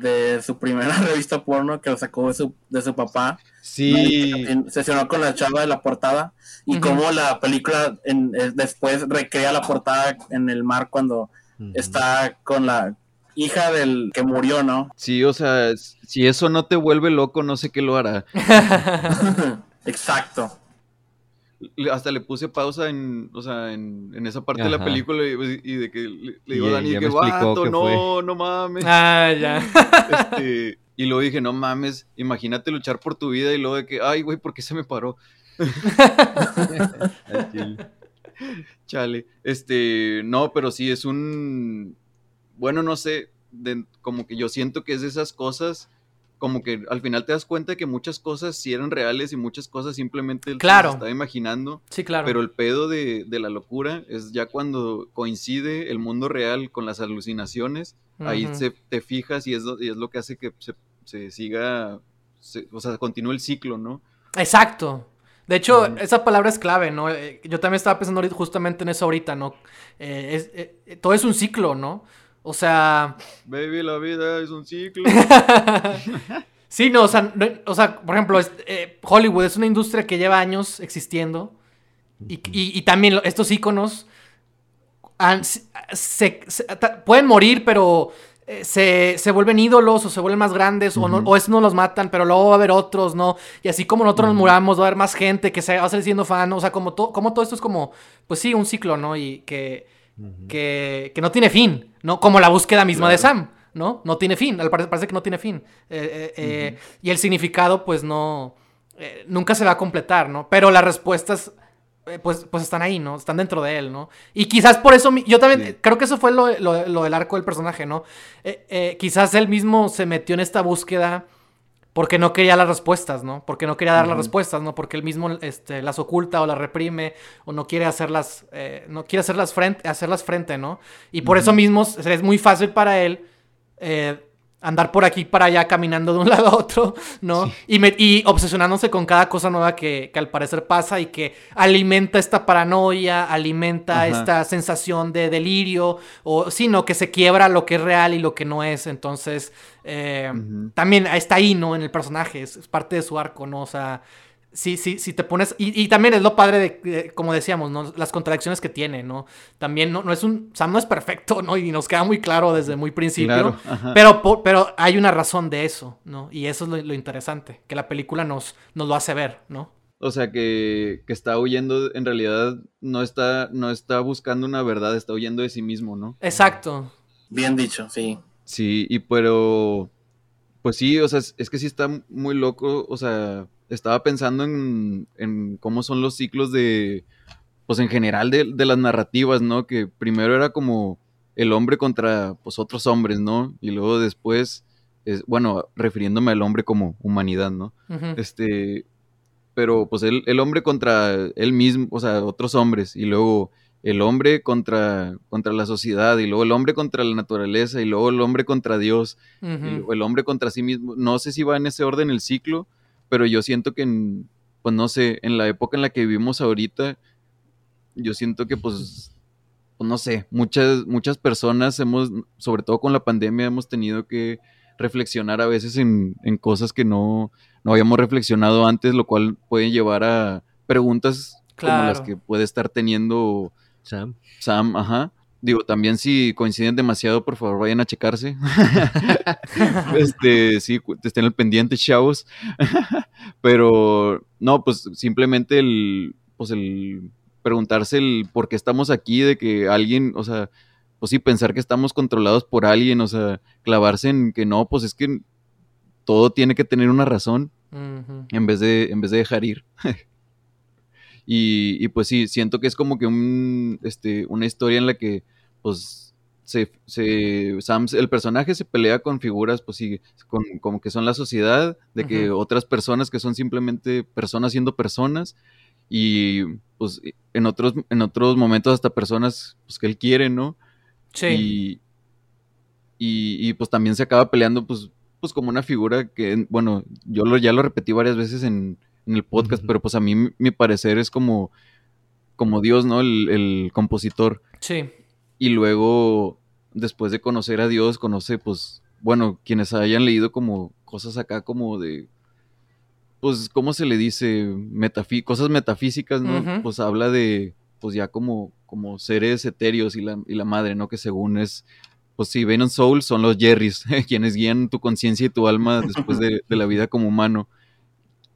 de su primera revista porno que lo sacó de su, de su papá. Sí. Se Sesionó con la chava de la portada y cómo la película en, eh, después recrea la portada en el mar cuando está con la hija del que murió, ¿no? Sí, o sea, si eso no te vuelve loco, no sé qué lo hará. Exacto hasta le puse pausa en, o sea, en, en esa parte de la película y, de que le, digo a Dani que vato, no, no mames. Ah, ya. Este, y luego dije, no mames, imagínate luchar por tu vida y luego de que, ay, güey, ¿por qué se me paró? Chale. Este, no, pero sí es un, bueno, no sé, de, como que yo siento que es de esas cosas como que al final te das cuenta de que muchas cosas sí eran reales y muchas cosas simplemente él claro. estaba imaginando. Sí, claro. Pero el pedo de, la locura es ya cuando coincide el mundo real con las alucinaciones, ahí se, te fijas y es, lo, y es lo que hace que se, siga, o sea, continúe el ciclo, ¿no? Exacto. De hecho, esa palabra es clave, ¿no? Eh, yo también estaba pensando justamente en eso ahorita, ¿no? Eh, eh, todo es un ciclo, ¿no? O sea. Baby, la vida es un ciclo. sí, no, o sea, o sea por ejemplo, eh, Hollywood es una industria que lleva años existiendo. Y, también estos íconos se, pueden morir, pero eh, se, vuelven ídolos o se vuelven más grandes o, no, o eso no los matan, pero luego va a haber otros, ¿no? Y así como nosotros nos muramos, va a haber más gente que se va a seguir siendo fan, o sea, como, como todo esto es como, pues sí, un ciclo, ¿no? Y que que, no tiene fin, ¿no? Como la búsqueda misma de Sam, ¿no? No tiene fin, al parecer parece que no tiene fin. Eh, eh, eh, y el significado, pues no, nunca se va a completar, ¿no? Pero las respuestas, pues, pues están ahí, ¿no? Están dentro de él, ¿no? Y quizás por eso, yo también, creo que eso fue lo, lo, del arco del personaje, ¿no? quizás él mismo se metió en esta búsqueda porque no quería las respuestas, ¿no? Porque no quería dar las respuestas, ¿no? Porque él mismo este, las oculta o las reprime o no quiere hacerlas, eh, no quiere hacerlas frente, hacerlas frente, ¿no? Y por eso mismo es muy fácil para él eh, andar por aquí para allá caminando de un lado a otro, ¿no? Y, y, obsesionándose con cada cosa nueva que, al parecer pasa y que alimenta esta paranoia, alimenta esta sensación de delirio, o sino que se quiebra lo que es real y lo que no es. Entonces, eh, también está ahí, ¿no? En el personaje, es, es, parte de su arco, ¿no? O sea, sí, sí, sí te pones. Y, también es lo padre de, como decíamos, ¿no? Las contradicciones que tiene, ¿no? También no, no es un. Sam no es perfecto, ¿no? Y nos queda muy claro desde muy principio. pero, pero hay una razón de eso, ¿no? Y eso es lo, interesante, que la película nos, nos lo hace ver, ¿no? O sea, que, que, está huyendo, en realidad no está, no está buscando una verdad, está huyendo de sí mismo, ¿no? Exacto. Bien dicho, sí. Sí, y pero. Pues sí, o sea, es que sí está muy loco, o sea, estaba pensando en, en, cómo son los ciclos de, pues en general de, de, las narrativas, ¿no? Que primero era como el hombre contra, pues, otros hombres, ¿no? Y luego después, es, bueno, refiriéndome al hombre como humanidad, ¿no? Este, pero pues el, el, hombre contra él mismo, o sea, otros hombres, y luego el hombre contra, contra la sociedad, y luego el hombre contra la naturaleza, y luego el hombre contra Dios, y el hombre contra sí mismo. No sé si va en ese orden el ciclo, pero yo siento que, en, pues no sé, en la época en la que vivimos ahorita, yo siento que pues, pues, no sé, muchas, muchas personas hemos, sobre todo con la pandemia, hemos tenido que reflexionar a veces en, en cosas que no, no habíamos reflexionado antes, lo cual puede llevar a preguntas como las que puede estar teniendo Sam. Sam, ajá. Digo, también si coinciden demasiado, por favor vayan a checarse. este, sí, estén al pendiente, chavos. Pero, no, pues simplemente el, pues el preguntarse el por qué estamos aquí, de que alguien, o sea, pues sí, pensar que estamos controlados por alguien, o sea, clavarse en que no, pues es que todo tiene que tener una razón en, vez de, en vez de dejar ir. Y, y, pues sí, siento que es como que un, este, una historia en la que pues se, se Sam, el personaje se pelea con figuras, pues sí, con, como que son la sociedad, de que otras personas que son simplemente personas siendo personas, y pues en otros, en otros momentos hasta personas pues, que él quiere, ¿no? Sí. Y, y, pues también se acaba peleando, pues, pues como una figura que, bueno, yo lo, ya lo repetí varias veces en, el podcast, pero pues a mí mi parecer es como, como Dios, ¿no? El, el compositor. Sí y luego, después de conocer a Dios, conoce, pues, bueno, quienes hayan leído como cosas acá como de, pues, ¿cómo se le dice? cosas metafísicas, ¿no? Pues habla de, pues ya como, como seres etéreos y la, y la madre, ¿no? Que según es, pues sí, Venom Soul son los Jerrys, quienes guían tu conciencia y tu alma después de, de, la vida como humano.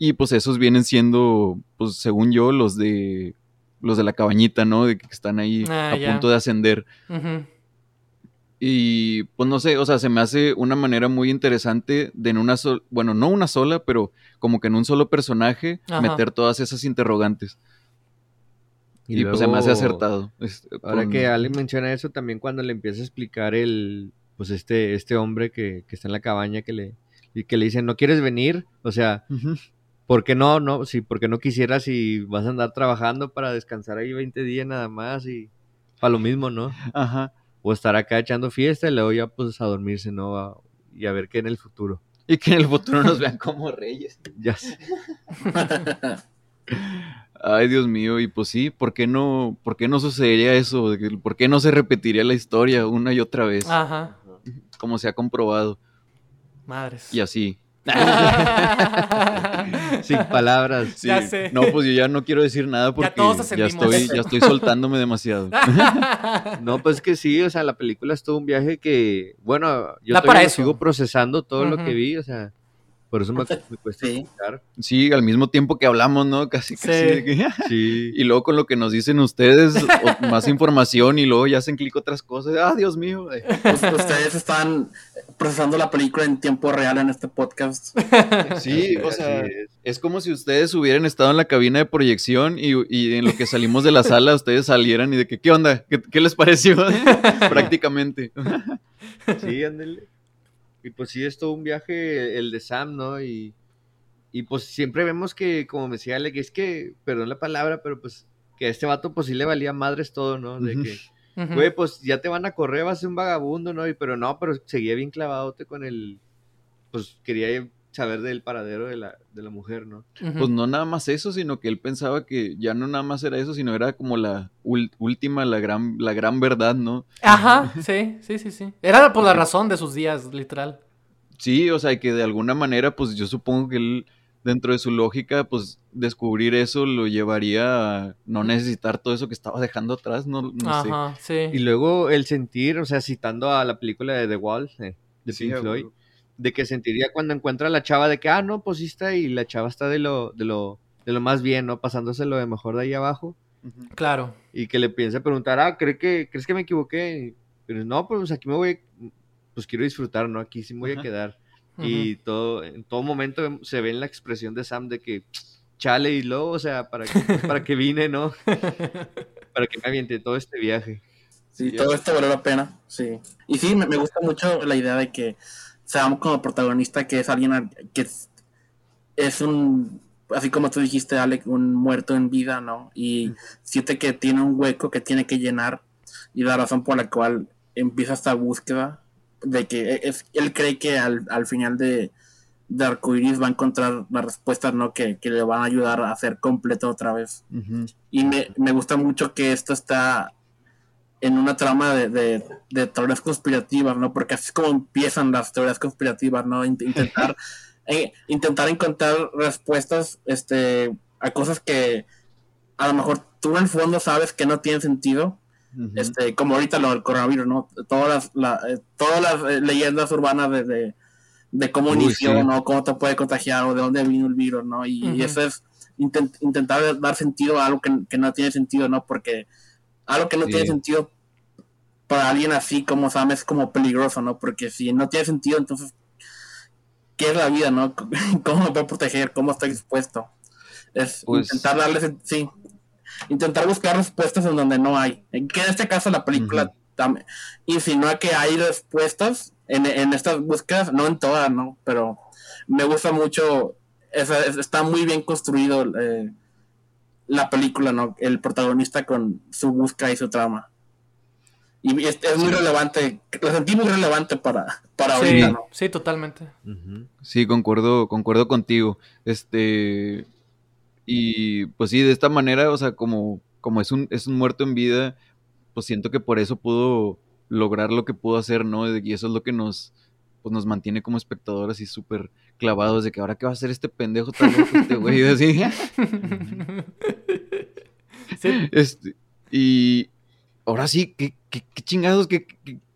Y pues esos vienen siendo, pues según yo, los de los de la cabañita, ¿no? De que están ahí ah, a punto de ascender. Y pues no sé, o sea, se me hace una manera muy interesante de en una sola, bueno, no una sola, pero como que en un solo personaje meter todas esas interrogantes. Y, pues se me hace acertado. ahora que Ale menciona eso, también cuando le empieza a explicar el, pues este, este hombre que, que está en la cabaña que le, y que le dice, no quieres venir, o sea, ¿Por qué no? No, sí, porque no quisieras y vas a andar trabajando para descansar ahí 20 días nada más y para lo mismo, ¿no? Ajá. O estar acá echando fiesta y luego ya pues a dormirse, ¿no? y a ver qué en el futuro. Y que en el futuro nos vean como reyes. Ya sé. Ay, Dios mío, y pues sí, ¿por qué no, por qué no sucedería eso? ¿Por qué no se repetiría la historia una y otra vez? Ajá. Como se ha comprobado. Madres. Y así. Sin palabras. Ya sé. No, pues yo ya no quiero decir nada porque ya, estoy, ya estoy soltándome demasiado. no, pues que sí, o sea, la película es todo un viaje que, bueno, yo todavía sigo procesando todo lo que vi, o sea, por eso me, cuesta sí. Sí, al mismo tiempo que hablamos, ¿no? Casi, casi. Sí. Y luego con lo que nos dicen ustedes, más información y luego ya hacen clic otras cosas. Ah, Dios mío. Pues, ustedes están procesando la película en tiempo real en este podcast. Sí, o sea, es. como si ustedes hubieran estado en la cabina de proyección y, en lo que salimos de la sala ustedes salieran y de que, ¿qué onda? ¿Qué, les pareció? Prácticamente. Sí, ándale. Y pues sí, es todo un viaje el de Sam, ¿no? Y, y pues siempre vemos que, como me decía que es que, perdón la palabra, pero pues que a este vato pues sí le valía madres todo, ¿no? De que güey, pues ya te van a correr, vas a ser un vagabundo, ¿no? Y, pero no, pero seguía bien clavadote con el, pues quería saber del paradero de la, de la mujer, ¿no? Pues no nada más eso, sino que él pensaba que ya no nada más era eso, sino era como la última, la gran, la gran verdad, ¿no? Ajá, sí, sí, sí, sí. Era por la razón de sus días, literal. Sí, o sea, que de alguna manera, pues yo supongo que él, dentro de su lógica, pues descubrir eso lo llevaría a no necesitar todo eso que estaba dejando atrás, no, Ajá, Sí. Y luego el sentir, o sea, citando a la película de The Wall, eh, de Pink Floyd, de que sentiría cuando encuentra a la chava de que, ah, no, pues sí está, y la chava está de lo, de lo, de lo más bien, ¿no? Pasándose lo de mejor de ahí abajo. Claro. Y que le piense preguntar, ah, ¿cree que, ¿crees que me equivoqué? Pero no, pues aquí me voy, pues quiero disfrutar, ¿no? Aquí sí me voy a quedar. Y todo, en todo momento se ve en la expresión de Sam de que, chale, y luego, o sea, ¿para que para que vine, no? para que me aviente todo este viaje. Sí, todo esto vale la pena, sí. Y sí, me, gusta mucho la idea de que Sam como protagonista, que es alguien que es, un, así como tú dijiste, Alec, un muerto en vida, ¿no? Y siente que tiene un hueco que tiene que llenar y la razón por la cual empieza esta búsqueda de que e, es, él cree que al, al final de, de Arcoiris va a encontrar las respuestas ¿no? que, que, le van a ayudar a ser completo otra vez. Y me, me, gusta mucho que esto está en una trama de, de, de, teorías conspirativas, ¿no? Porque así es como empiezan las teorías conspirativas, ¿no? Intentar, eh, intentar encontrar respuestas este, a cosas que a lo mejor tú en el fondo sabes que no tienen sentido, este, como ahorita lo del coronavirus, ¿no? Todas las, eh, todas las eh, leyendas urbanas de, de, cómo inició, ¿no? Cómo te puede contagiar o de dónde vino el virus, ¿no? Y, eso es intentar dar sentido a algo que, no tiene sentido, ¿no? Porque algo que no tiene sentido para alguien así como Sam es como peligroso, ¿no? Porque si no tiene sentido, entonces, ¿qué es la vida, no? ¿Cómo me puedo proteger? ¿Cómo estoy expuesto? Es pues intentar darle, sí, intentar buscar respuestas en donde no hay. En que en este caso la película insinúa que hay respuestas en, estas búsquedas, no en todas, ¿no? Pero me gusta mucho, está muy bien construido eh, la película, ¿no? El protagonista con su búsqueda y su trama. Y es, muy relevante, lo sentí muy relevante para, para sí, ¿no? Sí, totalmente. Sí, concuerdo, concuerdo contigo. Este, y pues sí, de esta manera, o sea, como, como es, un, es un muerto en vida, pues siento que por eso pudo lograr lo que pudo hacer, ¿no? Y eso es lo que nos, pues nos mantiene como espectadores así súper clavados de que ahora qué va a hacer este pendejo tan loco, este güey, así. Este, y ahora sí, ¿qué, qué, chingados? ¿Qué,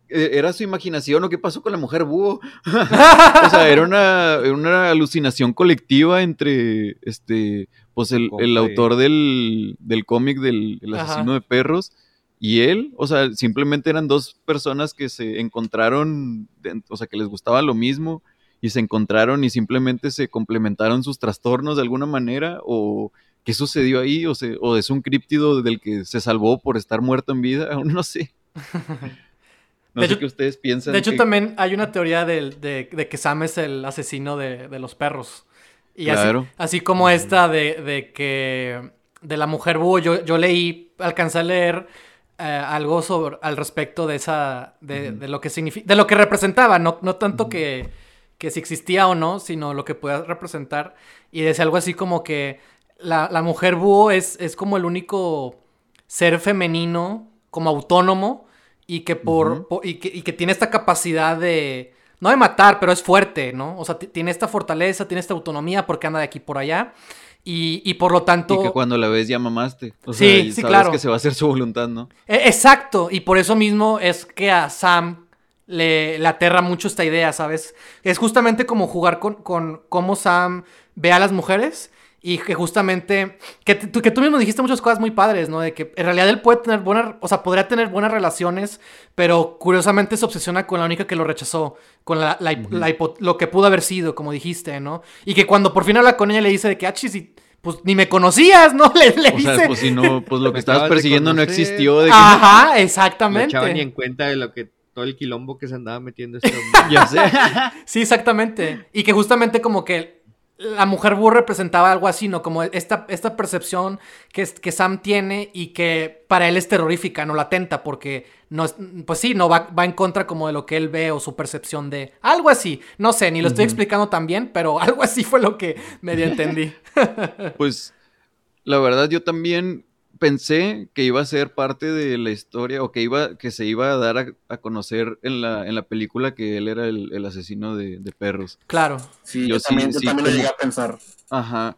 era su imaginación o qué pasó con la mujer búho? o sea, era una, una alucinación colectiva entre este pues el, el autor del, del cómic del asesino de perros y él, o sea, simplemente eran dos personas que se encontraron, o sea, que les gustaba lo mismo y se encontraron y simplemente se complementaron sus trastornos de alguna manera o qué sucedió ahí o, se, o es un críptido del que se salvó por estar muerto en vida, aún no sé. No sé qué ustedes piensan. De hecho, también hay una teoría de, de, que Sam es el asesino de, de los perros. Y así, como esta de, que de la mujer búho, yo, yo leí, alcancé a leer eh, algo sobre, al respecto de esa, de, lo que significa, de lo que representaba, no, no tanto que, que si existía o no, sino lo que pueda representar. Y decía algo así como que la, mujer búho es, es como el único ser femenino, como autónomo, y que, por, y que tiene esta capacidad de no de matar, pero es fuerte, ¿no? O sea, tiene esta fortaleza, tiene esta autonomía porque anda de aquí por allá. Y, por lo tanto. Y que cuando la ves ya mamaste. O sí, sea, sabes que se va a hacer su voluntad, ¿no? E, exacto. Y por eso mismo es que a Sam le, le, aterra mucho esta idea, ¿sabes? Es justamente como jugar con, con cómo Sam ve a las mujeres y que justamente, que, que tú mismo dijiste muchas cosas muy padres, ¿no? De que en realidad él puede tener buenas, o sea, podría tener buenas relaciones, pero curiosamente se obsesiona con la única que lo rechazó, con la, lo que pudo haber sido, como dijiste, ¿no? Y que cuando por fin habla con ella le dice de que, ah, si, pues ni me conocías, ¿no? Le, le o sea, pues si no, pues lo que estabas persiguiendo no existió. De que Ajá, exactamente. No ni en cuenta de lo que todo el quilombo que se andaba metiendo este ya sé. sí, exactamente. Y que justamente como que la mujer búho representaba algo así, ¿no? Como esta, esta percepción que, que Sam tiene y que para él es terrorífica, no latenta, porque no pues sí, no va, va, en contra como de lo que él ve o su percepción de algo así. No sé, ni lo estoy explicando tan bien, pero algo así fue lo que medio entendí. pues la verdad yo también pensé que iba a ser parte de la historia o que iba que se iba a dar a, conocer en la, en la película que él era el, asesino de, perros. Claro. Sí, yo, también, lo llegué a pensar. Ajá.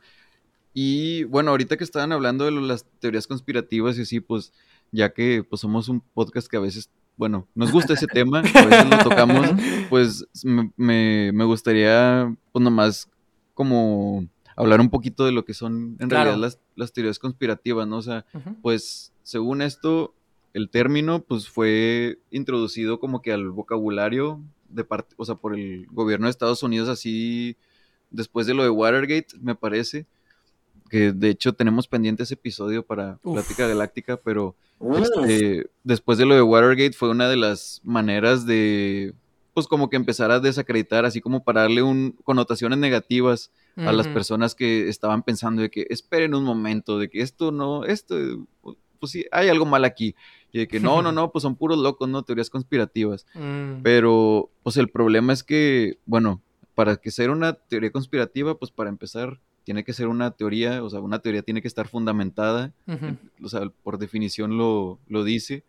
Y bueno, ahorita que estaban hablando de las teorías conspirativas y así, pues ya que pues somos un podcast que a veces, bueno, nos gusta ese tema, a veces lo tocamos, pues me, me gustaría pues nomás como hablar un poquito de lo que son en realidad las, teorías conspirativas, ¿no? O sea, pues según esto, el término pues fue introducido como que al vocabulario de parte, o sea, por el gobierno de Estados Unidos así después de lo de Watergate, me parece, que de hecho tenemos pendiente ese episodio para Plática Galáctica, pero este, después de lo de Watergate fue una de las maneras de pues como que empezar a desacreditar, así como para darle un, connotaciones negativas a las personas que estaban pensando de que esperen un momento, de que esto no, esto, pues sí, hay algo mal aquí. Y de que no, no, no, pues son puros locos, ¿no? Teorías conspirativas. Mm. Pero, pues el problema es que, bueno, para que sea una teoría conspirativa, pues para empezar, tiene que ser una teoría, o sea, una teoría tiene que estar fundamentada, o sea, por definición lo, lo dice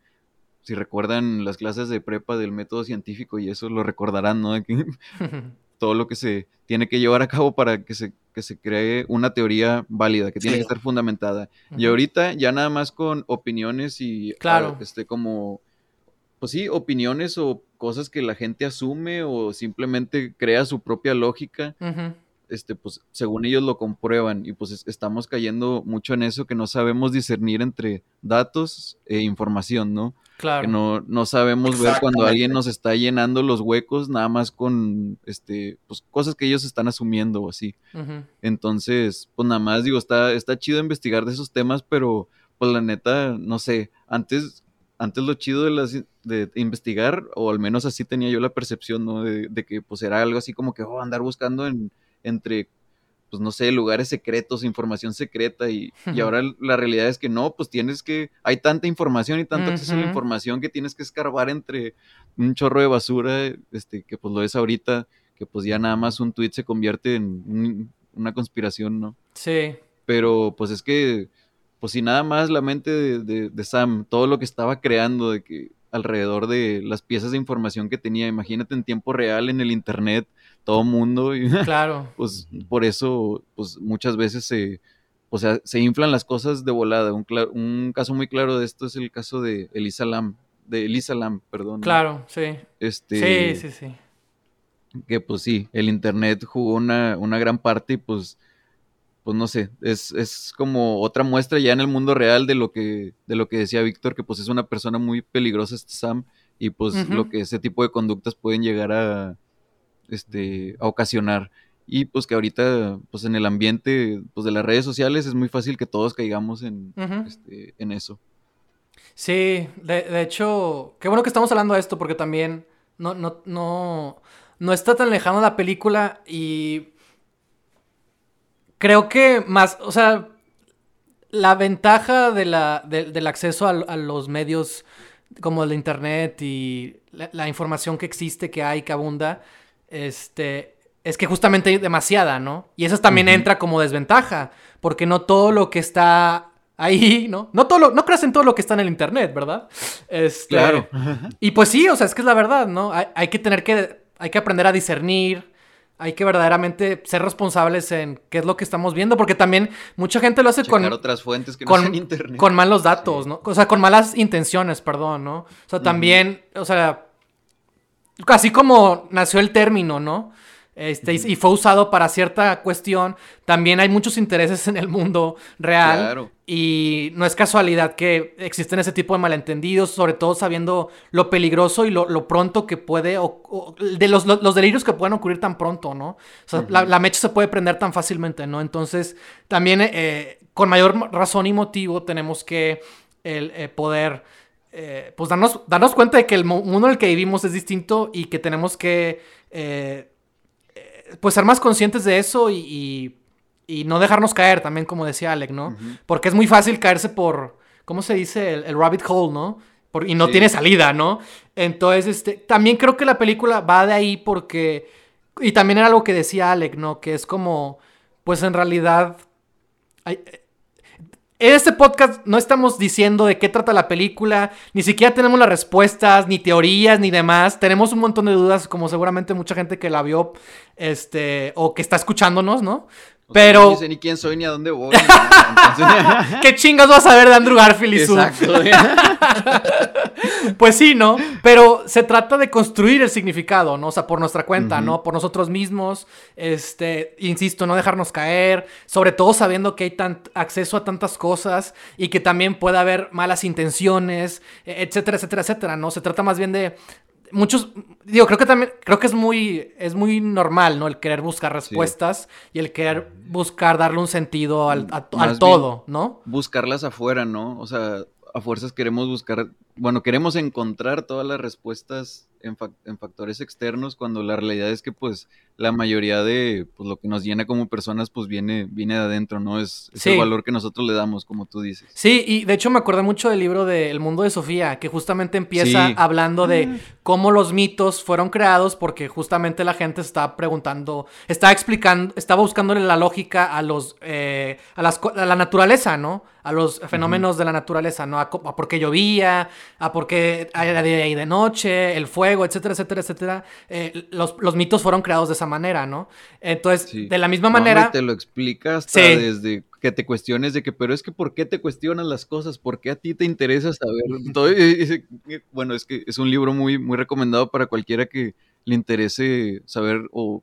si recuerdan las clases de prepa del método científico y eso lo recordarán, ¿no? todo lo que se tiene que llevar a cabo para que se, que se cree una teoría válida, que tiene que estar fundamentada. Y ahorita ya nada más con opiniones y claro. este como pues sí, opiniones o cosas que la gente asume o simplemente crea su propia lógica. Este, pues según ellos lo comprueban y pues estamos cayendo mucho en eso que no sabemos discernir entre datos e información, ¿no? Claro. Que no, no sabemos ver cuando alguien nos está llenando los huecos nada más con este, pues, cosas que ellos están asumiendo o así. Entonces, pues nada más digo, está, está chido investigar de esos temas, pero pues la neta, no sé, antes, antes lo chido de, las, de investigar, o al menos así tenía yo la percepción, ¿no? De, de que pues era algo así como que oh, andar buscando en, entre pues no sé, lugares secretos, información secreta y, y, ahora la realidad es que no, pues tienes que, hay tanta información y tanto acceso a la información que tienes que escarbar entre un chorro de basura, este, que pues lo es ahorita, que pues ya nada más un tweet se convierte en una conspiración, ¿no? Sí. Pero pues es que, pues si nada más la mente de, de Sam, todo lo que estaba creando de que alrededor de las piezas de información que tenía, imagínate en tiempo real en el internet, todo mundo. Y, claro. Pues por eso, pues muchas veces se, o sea, se inflan las cosas de volada. Un, un caso muy claro de esto es el caso de Elisa Lam, de Elisa Lam, perdón. Claro, sí. Este, sí, sí, sí. Que pues sí, el internet jugó una, una gran parte y pues, pues no sé, es, es como otra muestra ya en el mundo real de lo que, de lo que decía Víctor, que pues es una persona muy peligrosa este Sam y pues lo que ese tipo de conductas pueden llegar a, este, a ocasionar. Y pues que ahorita, pues en el ambiente pues, de las redes sociales es muy fácil que todos caigamos en, este, en eso. Sí, de, hecho, qué bueno que estamos hablando de esto porque también no, no, no, no está tan lejano la película y creo que más, o sea, la ventaja de la, del acceso a, los medios como el internet y la, la, información que existe, que hay, que abunda, este, es que justamente hay demasiada, ¿no? Y eso también entra como desventaja, porque no todo lo que está ahí, ¿no? No todo no creas en todo lo que está en el internet, ¿verdad? Este, claro. Y pues sí, o sea, es que es la verdad, ¿no? Hay, que tener que, hay que aprender a discernir, hay que verdaderamente ser responsables en qué es lo que estamos viendo, porque también mucha gente lo hace con otras fuentes que con, no internet. con malos datos, ¿no? O sea, con malas intenciones, perdón, ¿no? O sea, también, o sea, Así como nació el término, ¿no? Este, y fue usado para cierta cuestión. También hay muchos intereses en el mundo real. Claro. Y no es casualidad que existen ese tipo de malentendidos, sobre todo sabiendo lo peligroso y lo, pronto que puede, o, de los, los, delirios que pueden ocurrir tan pronto, ¿no? O sea, la, mecha se puede prender tan fácilmente, ¿no? Entonces, también eh, con mayor razón y motivo tenemos que el, eh, poder eh, pues darnos, darnos cuenta de que el mundo en el que vivimos es distinto y que tenemos que eh, pues ser más conscientes de eso y, y, no dejarnos caer también, como decía Alec, ¿no? Porque es muy fácil caerse por, ¿cómo se dice? El, rabbit hole, ¿no? y no tiene salida, ¿no? Entonces, este, también creo que la película va de ahí porque, y también era algo que decía Alec, ¿no? Que es como, pues en realidad... Hay, en este podcast no estamos diciendo de qué trata la película, ni siquiera tenemos las respuestas, ni teorías, ni demás. Tenemos un montón de dudas, como seguramente mucha gente que la vio, este, o que está escuchándonos, ¿no? Pero. no sé ni quién soy ni a dónde voy. ¿Qué chingas vas a ver de Andrew Garfield y su? Exacto. pues sí, ¿no? Pero se trata de construir el significado, ¿no? O sea, por nuestra cuenta, ¿no? Por nosotros mismos. Este, insisto, no dejarnos caer. Sobre todo sabiendo que hay tan acceso a tantas cosas y que también puede haber malas intenciones, etcétera, etcétera, etcétera, ¿no? Se trata más bien de muchos, digo, creo que también, creo que es muy, es muy normal, ¿no? El querer buscar respuestas y el querer buscar darle un sentido al, al todo, ¿no? Buscarlas afuera, ¿no? O sea, a fuerzas queremos buscar, bueno, queremos encontrar todas las respuestas en, factores externos cuando la realidad es que pues la mayoría de pues, lo que nos llena como personas pues viene, viene de adentro, ¿no? Es, el valor que nosotros le damos, como tú dices. Sí, y de hecho me acordé mucho del libro de El mundo de Sofía, que justamente empieza hablando de ah. cómo los mitos fueron creados porque justamente la gente está preguntando, está explicando, estaba buscándole la lógica a los, eh, a, las, a la naturaleza, ¿no? A los fenómenos de la naturaleza, ¿no? A, por qué llovía, a por qué era de de noche, el fuego, etcétera, etcétera, etcétera. Eh, los, los, mitos fueron creados de esa manera, ¿no? Entonces, de la misma manera... te lo explicas desde que te cuestiones de que, pero es que ¿por qué te cuestionas las cosas? ¿Por qué a ti te interesa saber? Todo, bueno, es que es un libro muy, muy recomendado para cualquiera que le interese saber o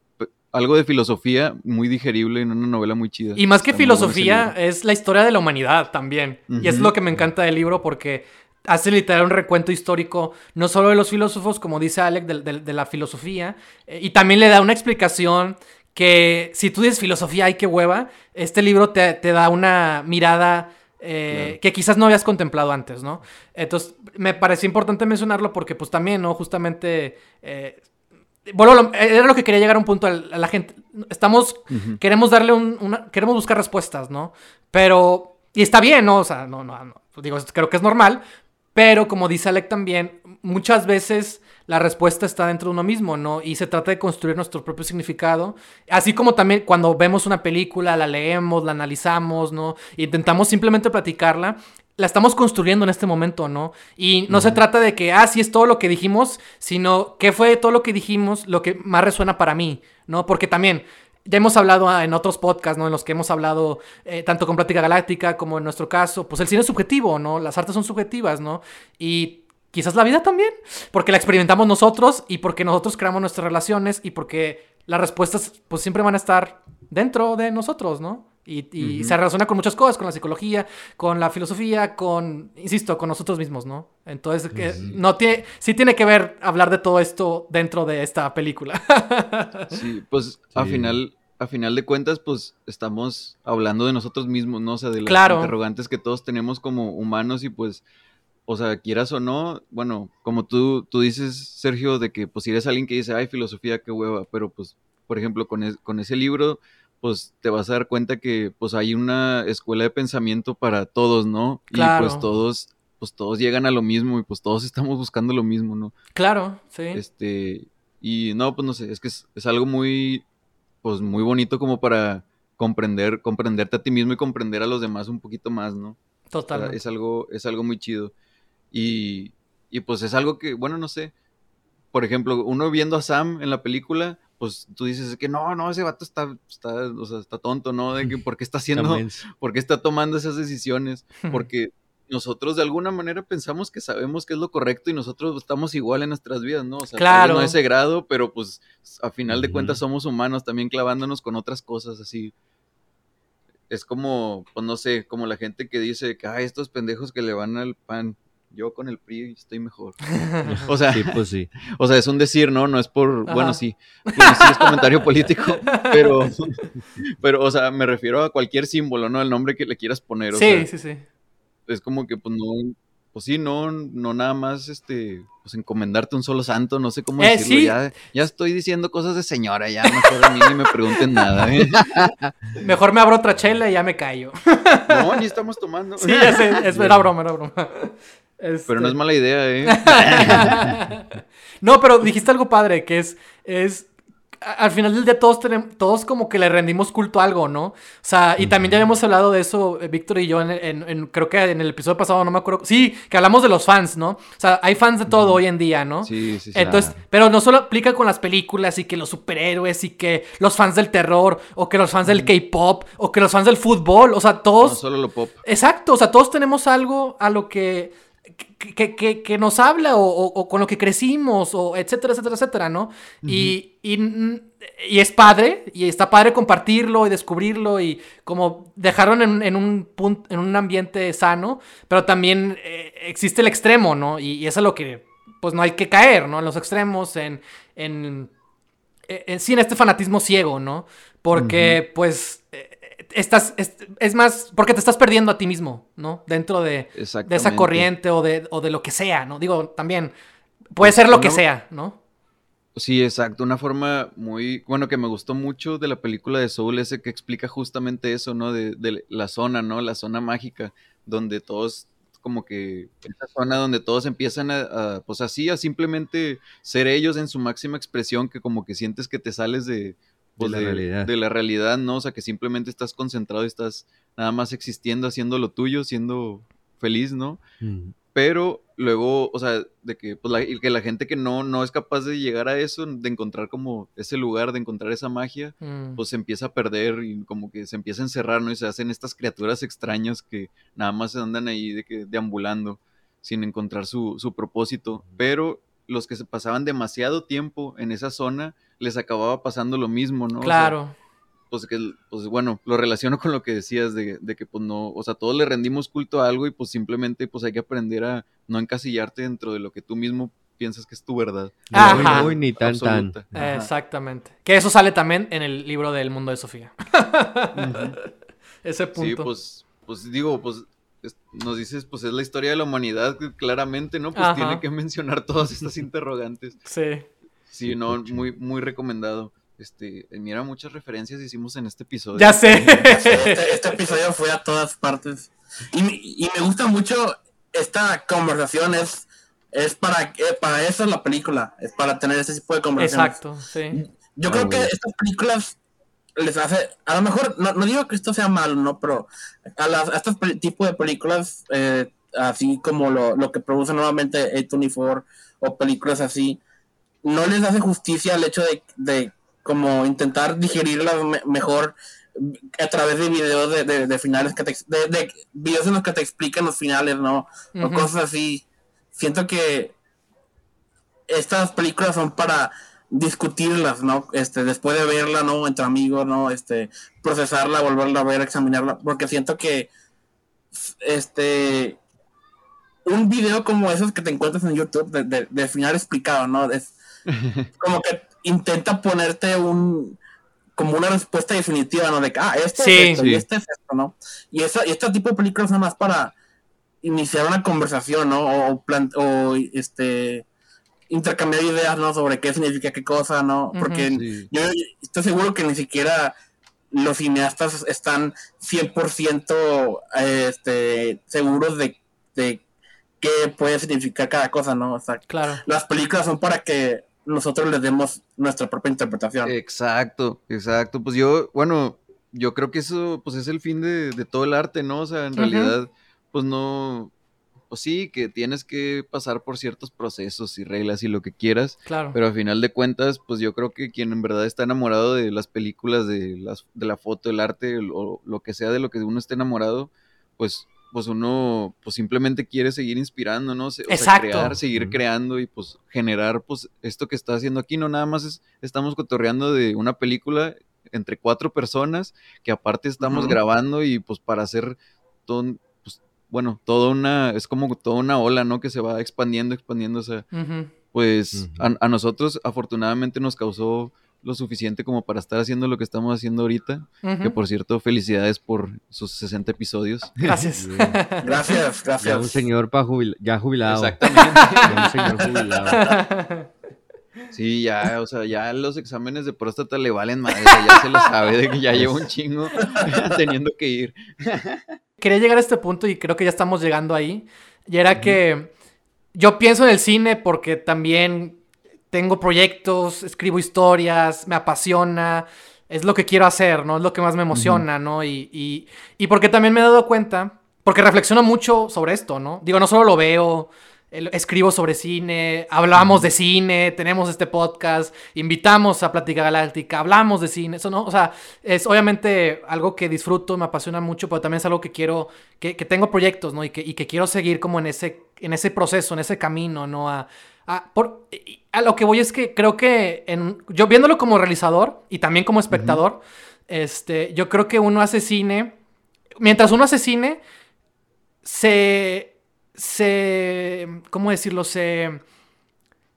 algo de filosofía muy digerible en una novela muy chida. Y más que filosofía, es la historia de la humanidad también. Y es lo que me encanta del libro porque hace literal un recuento histórico, no solo de los filósofos, como dice Alec, de, la filosofía, eh, y también le da una explicación que si tú dices filosofía, ay, qué hueva, este libro te, da una mirada eh, que quizás no habías contemplado antes, ¿no? Entonces, me pareció importante mencionarlo porque pues también, ¿no? Justamente... Eh, bueno, era lo que quería llegar a un punto a la gente. Estamos, queremos darle un, una, queremos buscar respuestas, ¿no? Pero, y está bien, ¿no? O sea, no, no, no, digo, creo que es normal, pero como dice Alec también, muchas veces la respuesta está dentro de uno mismo, ¿no? Y se trata de construir nuestro propio significado. Así como también cuando vemos una película, la leemos, la analizamos, ¿no? Intentamos simplemente platicarla la estamos construyendo en este momento, ¿no? Y no se trata de que, ah, sí es todo lo que dijimos, sino que fue todo lo que dijimos lo que más resuena para mí, ¿no? Porque también ya hemos hablado ah, en otros podcasts, ¿no? En los que hemos hablado eh, tanto con Plática Galáctica como en nuestro caso, pues el cine es subjetivo, ¿no? Las artes son subjetivas, ¿no? Y quizás la vida también, porque la experimentamos nosotros y porque nosotros creamos nuestras relaciones y porque las respuestas pues siempre van a estar dentro de nosotros, ¿no? Y, se relaciona con muchas cosas, con la psicología, con la filosofía, con, insisto, con nosotros mismos, ¿no? Entonces, no tiene, sí tiene que ver hablar de todo esto dentro de esta película. sí, pues a final, a final de cuentas, pues estamos hablando de nosotros mismos, ¿no? O sea, de las interrogantes que todos tenemos como humanos y pues, o sea, quieras o no, bueno, como tú, tú dices, Sergio, de que pues si eres alguien que dice, ay, filosofía, qué hueva, pero pues, por ejemplo, con, con ese libro pues te vas a dar cuenta que pues hay una escuela de pensamiento para todos, ¿no? Y pues todos, pues todos llegan a lo mismo y pues todos estamos buscando lo mismo, ¿no? Claro, sí. Este, y no, pues no sé, es que es, algo muy, pues muy bonito como para comprender, comprenderte a ti mismo y comprender a los demás un poquito más, ¿no? Total. es algo, es algo muy chido. Y, y pues es algo que, bueno, no sé. Por ejemplo, uno viendo a Sam en la película, pues tú dices que no, no, ese vato está, está, o sea, está tonto, ¿no? De que por qué está haciendo, por qué está tomando esas decisiones, porque nosotros de alguna manera pensamos que sabemos qué es lo correcto y nosotros estamos igual en nuestras vidas, ¿no? O sea, claro. no a ese grado, pero pues a final de cuentas somos humanos también clavándonos con otras cosas así. Es como, pues no sé, como la gente que dice que, ay, estos pendejos que le van al pan yo con el PRI estoy mejor. o sea, pues sí. O sea, es un decir, ¿no? No es por, bueno, sí, sí es comentario político, pero, pero, o sea, me refiero a cualquier símbolo, ¿no? El nombre que le quieras poner. sí, sí, sí. Es como que, pues, no, pues sí, no, no nada más, este, pues encomendarte un solo santo, no sé cómo eh, decirlo, ya, ya, estoy diciendo cosas de señora, ya mejor a mí ni me pregunten nada. ¿eh? Mejor me abro otra chela y ya me callo. No, ni estamos tomando. Sí, ya sé, es, era broma, era broma. Pero no es mala idea, ¿eh? no, pero dijiste algo padre, que es, es al final del día todos tenemos, todos como que le rendimos culto a algo, ¿no? O sea, y también ya habíamos hablado de eso, eh, Víctor y yo, en, creo que en el episodio pasado, no me acuerdo. Sí, que hablamos de los fans, ¿no? O sea, hay fans de todo hoy en día, ¿no? Sí, sí, sí. Entonces, pero no solo aplica con las películas y que los superhéroes y que los fans del terror o que los fans del K-pop o que los fans del fútbol, o sea, todos... No solo lo pop. Exacto, o sea, todos tenemos algo a lo que que, nos habla o, con lo que crecimos, o etcétera, etcétera, etcétera, ¿no? y, y, es padre, y está padre compartirlo y descubrirlo y como dejarlo en, un, punto, en un ambiente sano, pero también eh, existe el extremo, ¿no? Y, eso es lo que, pues no hay que caer, ¿no? En los extremos, en, en, en, sí, en este fanatismo ciego, ¿no? Porque, pues... Eh, estás, es, más, porque te estás perdiendo a ti mismo, ¿no? Dentro de, de esa corriente o de, o de, lo que sea, ¿no? Digo, también puede ser lo que sea, ¿no? Sí, exacto. Una forma muy, bueno, que me gustó mucho de la película de Soul, ese que explica justamente eso, ¿no? De, de la zona, ¿no? La zona mágica, donde todos como que esa zona donde todos empiezan a, pues así, a simplemente ser ellos en su máxima expresión, que como que sientes que te sales de, pues, de, la realidad. de la realidad, ¿no? O sea, que simplemente estás concentrado y estás nada más existiendo, haciendo lo tuyo, siendo feliz, ¿no? Pero luego, o sea, de que, pues, la, que la gente que no, no es capaz de llegar a eso, de encontrar como ese lugar, de encontrar esa magia, mm. pues se empieza a perder y como que se empieza a encerrar, ¿no? Y se hacen estas criaturas extrañas que nada más se andan ahí de que deambulando sin encontrar su, su propósito. Pero los que se pasaban demasiado tiempo en esa zona, les acababa pasando lo mismo, ¿no? Claro. pues que, pues bueno, lo relaciono con lo que decías de, que pues no, o sea, todos le rendimos culto a algo y pues simplemente pues hay que aprender a no encasillarte dentro de lo que tú mismo piensas que es tu verdad. Ajá. Muy, ni tan tan. Exactamente. Que eso sale también en el libro del mundo de Sofía. Ese punto. Sí, pues, pues digo, pues nos dices, pues es la historia de la humanidad, claramente, ¿no? Pues tiene que mencionar todas estas interrogantes. Sí. Sí, no, muy, muy recomendado. Este, mira, muchas referencias hicimos en este episodio. Ya sé. Este, este, episodio fue a todas partes. Y, y, me gusta mucho esta conversación, es, es para, eh, para eso la película, es para tener ese tipo de conversaciones. Exacto, sí. Yo creo que estas películas les hace, a lo mejor, no, no digo que esto sea malo, ¿no? Pero a, las, a estos tipos de películas, eh, así como lo, lo que produce nuevamente A24 o películas así, no les hace justicia el hecho de, de como intentar digerirlas mejor a través de videos de, de, finales que te, de, videos en los que te explican los finales, ¿no? O cosas así. Siento que estas películas son para discutirlas, ¿no? Este, después de verla, ¿no? Entre amigos, ¿no? Este, procesarla, volverla a ver, examinarla, porque siento que, este, un video como esos que te encuentras en YouTube de, de, final explicado, ¿no? Es como que intenta ponerte un, como una respuesta definitiva, ¿no? De que, ah, esto es esto y este es esto, ¿no? Y, esa, y este tipo de películas son más para iniciar una conversación, ¿no? O, o este intercambiar ideas, ¿no? Sobre qué significa qué cosa, ¿no? Porque yo estoy seguro que ni siquiera los cineastas están 100% este, seguros de, de, qué puede significar cada cosa, ¿no? O sea, claro. las películas son para que nosotros les demos nuestra propia interpretación. Exacto, exacto. Pues yo, bueno, yo creo que eso pues es el fin de, de todo el arte, ¿no? O sea, en realidad, pues no, pues sí, que tienes que pasar por ciertos procesos y reglas y lo que quieras. Claro. Pero al final de cuentas, pues yo creo que quien en verdad está enamorado de las películas, de, las, de la foto, el arte, o lo que sea de lo que uno esté enamorado, pues pues uno pues simplemente quiere seguir inspirando, ¿no? O sea, crear, seguir creando y pues generar pues esto que está haciendo aquí, no nada más es, estamos cotorreando de una película entre cuatro personas que aparte estamos grabando y pues para hacer todo, bueno, toda una, es como toda una ola, ¿no? Que se va expandiendo, expandiendo, o sea, pues a, nosotros afortunadamente nos causó lo suficiente como para estar haciendo lo que estamos haciendo ahorita. Que por cierto, felicidades por sus 60 episodios. Gracias. gracias, gracias. Ya un señor pa ya jubilado. Exactamente. un señor jubilado. Sí, ya, o sea, ya los exámenes de próstata le valen más, ya se lo sabe de que ya lleva un chingo teniendo que ir. Quería llegar a este punto y creo que ya estamos llegando ahí. Y era que yo pienso en el cine porque también tengo proyectos, escribo historias, me apasiona, es lo que quiero hacer, ¿no? Es lo que más me emociona, ¿no? Y, y, y porque también me he dado cuenta, porque reflexiono mucho sobre esto, ¿no? Digo, no solo lo veo, escribo sobre cine, hablamos de cine, tenemos este podcast, invitamos a Plática Galáctica, hablamos de cine, eso no, o sea, es obviamente algo que disfruto, me apasiona mucho, pero también es algo que quiero, que, tengo proyectos, ¿no? Y que, y que quiero seguir como en ese, en ese proceso, en ese camino, ¿no? A, a, por, a lo que voy es que creo que en, yo viéndolo como realizador y también como espectador, este, yo creo que uno hace cine, mientras uno hace cine, se se, ¿cómo decirlo? Se,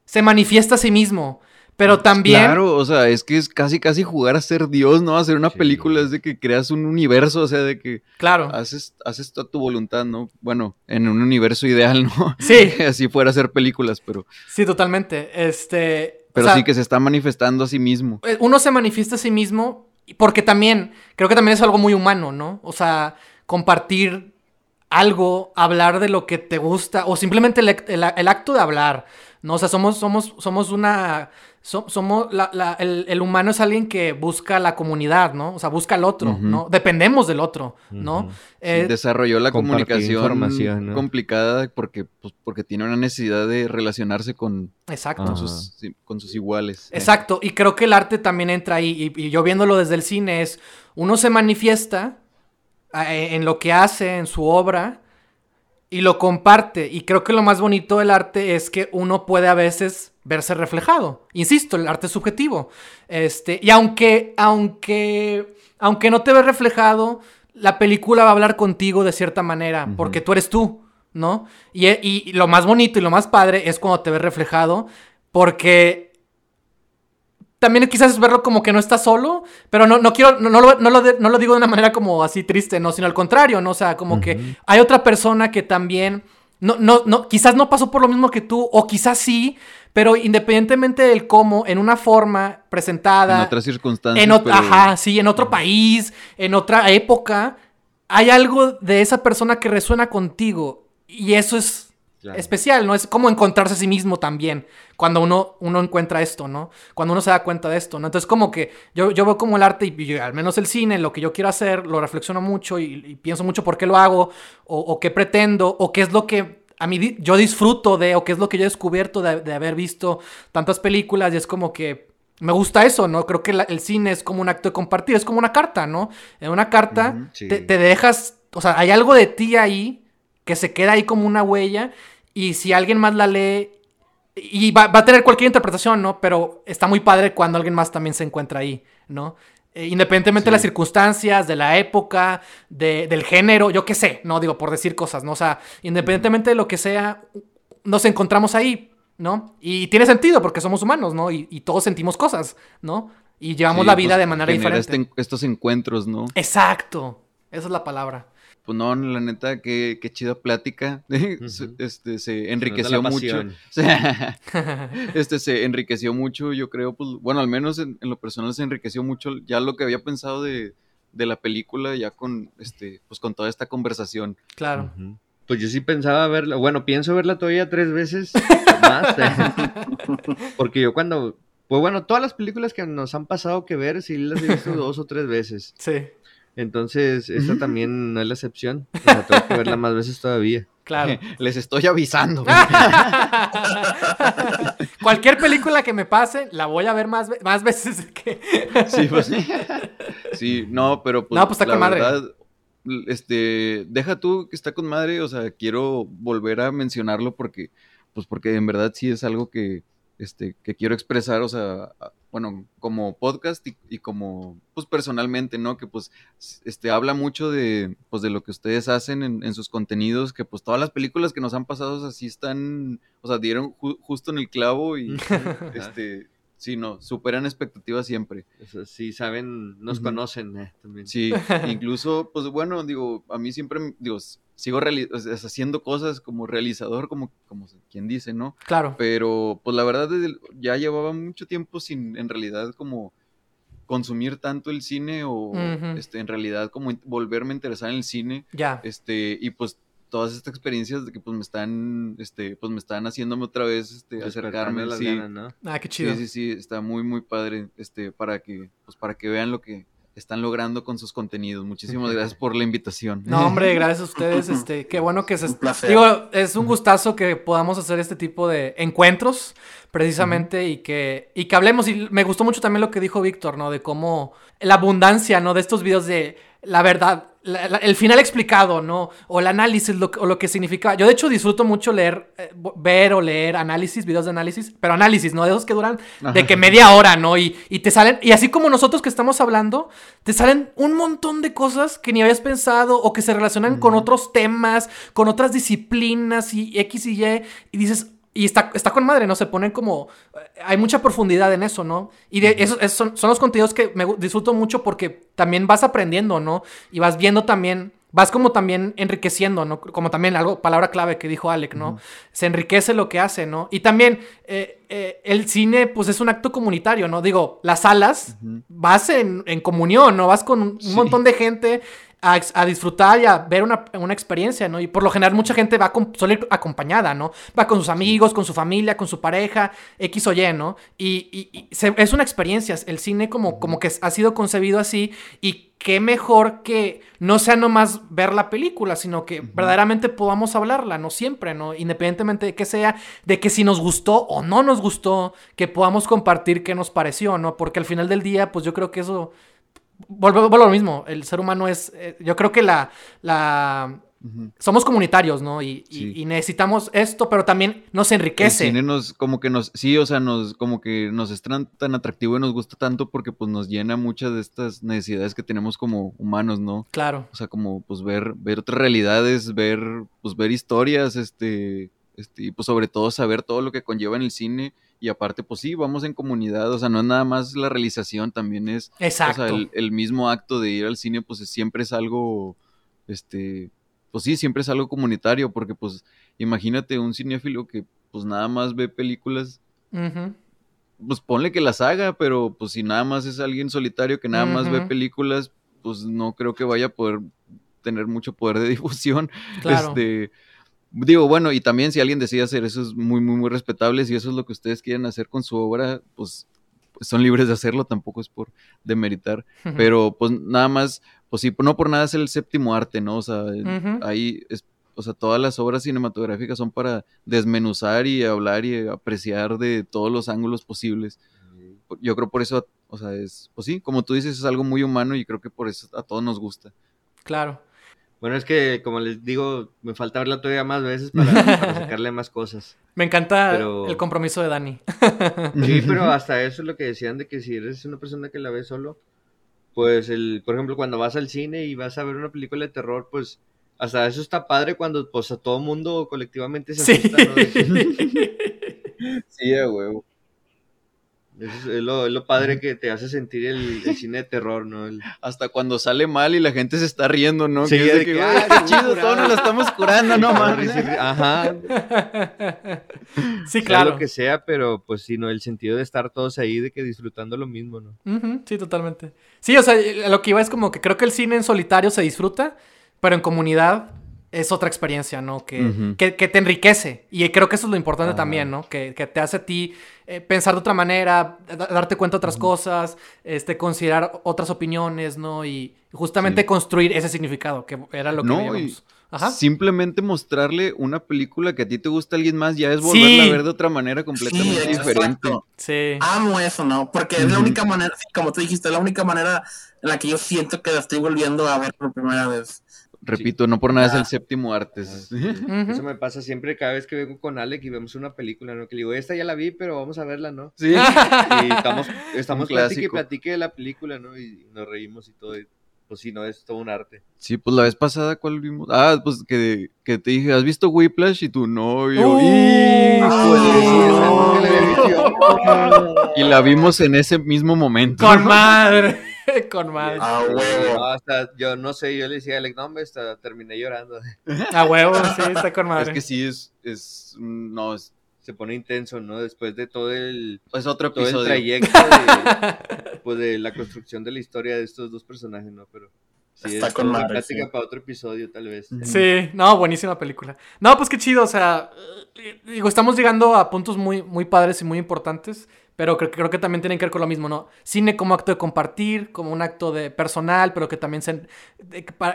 se manifiesta a sí mismo. Pero también. Claro, o sea, es que es casi, casi jugar a ser Dios, ¿no? Hacer una película es de que creas un universo, o sea, de que. Claro. Haces, haces toda tu voluntad, ¿no? Bueno, en un universo ideal, ¿no? Sí. Así fuera a hacer películas, pero. Sí, totalmente. Este. Pero sí que se está manifestando a sí mismo. Eh, uno se manifiesta a sí mismo porque también, creo que también es algo muy humano, ¿no? O sea, compartir algo, hablar de lo que te gusta, o simplemente el, acto de hablar, ¿no? O sea, somos, somos, somos una... somos, el, humano es alguien que busca la comunidad, ¿no? O sea, busca al otro, ¿no? Dependemos del otro, ¿no? Eh, desarrolló la comunicación complicada porque, pues, porque tiene una necesidad de relacionarse con, Exacto. con, sus, iguales. Exacto, y creo que el arte también entra ahí, y, y yo viéndolo desde el cine es, uno se manifiesta e, en lo que hace, en su obra, y lo comparte. Y creo que lo más bonito del arte es que uno puede a veces verse reflejado. Insisto, el arte es subjetivo. Este, y aunque, aunque, aunque no te ve reflejado, la película va a hablar contigo de cierta manera, porque tú eres tú, ¿no? Y, y, lo más bonito y lo más padre es cuando te ves reflejado, porque también quizás verlo como que no está solo, pero no, no quiero, no, no, lo, no, lo, digo de una manera como así triste, no, sino al contrario, ¿no? O sea, como que hay otra persona que también, no, no, no, quizás no pasó por lo mismo que tú, o quizás sí, pero independientemente del cómo, en una forma presentada. En otras circunstancias. En Ajá, sí, en otro país, en otra época, hay algo de esa persona que resuena contigo, y eso es especial, ¿no? Es como encontrarse a sí mismo también, cuando uno, uno encuentra esto, ¿no? Cuando uno se da cuenta de esto, ¿no? Entonces como que yo, yo veo como el arte y, al menos el cine, lo que yo quiero hacer, lo reflexiono mucho y, pienso mucho por qué lo hago, o, qué pretendo, o qué es lo que a mí yo disfruto de, o qué es lo que yo he descubierto de, haber visto tantas películas, y es como que me gusta eso, ¿no? Creo que el cine es como un acto de compartir, es como una carta, ¿no? En una carta te, te dejas, o sea, hay algo de ti ahí que se queda ahí como una huella y si alguien más la lee, y va, a tener cualquier interpretación, ¿no? Pero está muy padre cuando alguien más también se encuentra ahí, ¿no? Eh, independientemente de las circunstancias, de la época, del género, yo qué sé, no digo por decir cosas, ¿no? O sea, independientemente de lo que sea, nos encontramos ahí, ¿no? Y tiene sentido porque somos humanos, ¿no? Y, todos sentimos cosas, ¿no? Y llevamos la vida pues, de manera diferente. Este estos encuentros, ¿no? Exacto, esa es la palabra pues no, la neta, qué, qué chida plática. Este, se enriqueció mucho. este, se enriqueció mucho, yo creo, pues, bueno, al menos en, lo personal se enriqueció mucho ya lo que había pensado de, la película, ya con, este, pues con toda esta conversación. Claro. Pues yo sí pensaba verla, bueno, pienso verla todavía tres veces más. Porque yo cuando, pues bueno, todas las películas que nos han pasado que ver, sí las he visto dos o tres veces. Sí. Entonces, esta también no es la excepción. O sea, tengo que verla más veces todavía. Claro. Les estoy avisando. Cualquier película que me pase, la voy a ver más, más veces que. sí, pues sí. no, pero pues. No, pues está con madre. este, deja tú que está con madre, o sea, quiero volver a mencionarlo porque, pues porque en verdad sí es algo que, este, que quiero expresar, o sea, bueno, como podcast y, como, pues personalmente, ¿no? Que pues, este, habla mucho de, pues de lo que ustedes hacen en, sus contenidos, que pues todas las películas que nos han pasado así están, o sea, dieron justo en el clavo y, este, Sí, no, superan expectativas siempre. sí, saben, nos conocen eh, también. Sí, incluso, pues bueno, digo, a mí siempre, digo, sigo haciendo cosas como realizador, como, como quien dice, ¿no? Claro. Pero, pues la verdad, ya llevaba mucho tiempo sin, en realidad, como consumir tanto el cine o, este, en realidad, como volverme a interesar en el cine. Ya. Este, y pues todas estas experiencias de que pues me están, este, pues me están haciéndome otra vez, este, acercarme. Las sí. Ganas, ¿no? Ah, qué chido. Sí, sí, sí, está muy, muy padre, este, para que, pues para que vean lo que están logrando con sus contenidos. Muchísimas gracias por la invitación. No, hombre, gracias a ustedes. Este, qué bueno que se. Un Digo, es un gustazo que podamos hacer este tipo de encuentros, precisamente, y que, y que hablemos. Y me gustó mucho también lo que dijo Víctor, ¿no? De cómo la abundancia, ¿no? De estos videos de la verdad, el final explicado, ¿no? O el análisis, o lo que significa. Yo, de hecho, disfruto mucho leer, eh, ver o leer análisis, videos de análisis, pero análisis, ¿no? De esos que duran de que media hora, ¿no? Y, y, te salen, y así como nosotros que estamos hablando, te salen un montón de cosas que ni habías pensado o que se relacionan con otros temas, con otras disciplinas y X y Y, y dices, y está, está con madre, ¿no? Se ponen como... Hay mucha profundidad en eso, ¿no? Y de esos, son, son, los contenidos que me disfruto mucho porque también vas aprendiendo, ¿no? Y vas viendo también... Vas como también enriqueciendo, ¿no? Como también algo, palabra clave que dijo Alec, ¿no? Se enriquece lo que hace, ¿no? Y también eh, eh, el cine, pues es un acto comunitario, ¿no? Digo, las salas, vas en, en, comunión, ¿no? Vas con un montón de gente a, disfrutar y a ver una, experiencia, ¿no? Y por lo general mucha gente va con, suele ir acompañada, ¿no? Va con sus amigos, con su familia, con su pareja, X o Y, ¿no? Y, es una experiencia, el cine como, como que ha sido concebido así y qué mejor que no sea nomás ver la película, sino que verdaderamente podamos hablarla, no siempre, ¿no? Independientemente de que sea, de que si nos gustó o no nos gustó, que podamos compartir qué nos pareció, ¿no? Porque al final del día, pues yo creo que eso vuelvo, a lo mismo, el ser humano es, eh, yo creo que la, la somos comunitarios, ¿no? Y, necesitamos esto, pero también nos enriquece. El cine nos, como que nos, sí, o sea, nos, como que nos es tan, atractivo y nos gusta tanto porque pues nos llena muchas de estas necesidades que tenemos como humanos, ¿no? Claro. O sea, como pues ver, ver otras realidades, ver, pues ver historias, este, este, y pues sobre todo saber todo lo que conlleva en el cine y aparte, pues sí, vamos en comunidad, o sea, no es nada más la realización, también es, Exacto. o sea, el, mismo acto de ir al cine, pues siempre es algo, este, pues sí, siempre es algo comunitario, porque pues imagínate un cinéfilo que pues nada más ve películas, pues ponle que las haga, pero pues si nada más es alguien solitario que nada más ve películas, pues no creo que vaya a poder tener mucho poder de difusión. Claro. Este, Digo, bueno, y también si alguien decide hacer eso es muy, muy, muy respetable. Si eso es lo que ustedes quieren hacer con su obra, pues, son libres de hacerlo, tampoco es por demeritar. Pero pues nada más, pues sí, no por nada es el séptimo arte, ¿no? O sea, ahí, es, o sea, todas las obras cinematográficas son para desmenuzar y hablar y apreciar de todos los ángulos posibles. Yo creo por eso, o sea, es, pues sí, como tú dices, es algo muy humano y creo que por eso a todos nos gusta. Claro. Bueno, es que, como les digo, me falta verla todavía más veces para, sacarle más cosas. Me encanta el compromiso de Dani. Sí, pero hasta eso es lo que decían de que si eres una persona que la ve solo, pues, el, por ejemplo, cuando vas al cine y vas a ver una película de terror, pues, hasta eso está padre cuando, pues, a todo mundo colectivamente se asusta, sí. ¿no? sí, a huevo. Es, lo, padre que te hace sentir el, cine de terror, ¿no? Hasta cuando sale mal y la gente se está riendo, ¿no? Sí, que, de que, ah, qué chido, todos nos lo estamos curando, no mames. Ajá. Sí, claro. Sea lo que sea, pero pues sí, ¿no? El sentido de estar todos ahí, de que disfrutando lo mismo, ¿no? sí, totalmente. Sí, o sea, lo que iba es como que creo que el cine en solitario se disfruta, pero en comunidad es otra experiencia, ¿no? Que, que, te enriquece. Y creo que eso es lo importante también, ¿no? Que, que, te hace a ti eh, pensar de otra manera, darte cuenta de otras cosas, este, considerar otras opiniones, ¿no? Y justamente construir ese significado, que era lo que no, Ajá. Simplemente mostrarle una película que a ti te gusta a alguien más ya es volverla a ver de otra manera completamente diferente. Sí. Amo eso, ¿no? Porque es la única manera, como tú dijiste, es la única manera en la que yo siento que la estoy volviendo a ver por primera vez. Repito, no por nada es el séptimo arte. Eso me pasa siempre cada vez que vengo con Alec y vemos una película, ¿no? Que le digo, esta ya la vi, pero vamos a verla, ¿no? Sí. Y estamos, estamos platique y platique de la película, ¿no? Y nos reímos y todo. pues sí, no, es todo un arte. Sí, pues la vez pasada, ¿cuál vimos? Ah, pues que, que te dije, ¿has visto Whiplash? Y tu novio. ¡Uh! y la vimos en ese mismo momento. Con madre. Con madre. Ah, huevo. hasta, yo no sé, yo le decía a Alex, no, hombre, hasta terminé llorando. A huevo, sí, está con madre. Es que sí, es, es, no, es, se pone intenso, ¿no? Después de todo el, es otro episodio. todo el trayecto de, pues de la construcción de la historia de estos dos personajes, ¿no? Pero sí, Está es con una plática para otro episodio, tal vez. Sí, no, buenísima película. No, pues qué chido, o sea, eh, digo, estamos llegando a puntos muy, muy padres y muy importantes. Pero creo, creo, que también tienen que ver con lo mismo, ¿no? Cine como acto de compartir, como un acto de personal, pero que también se,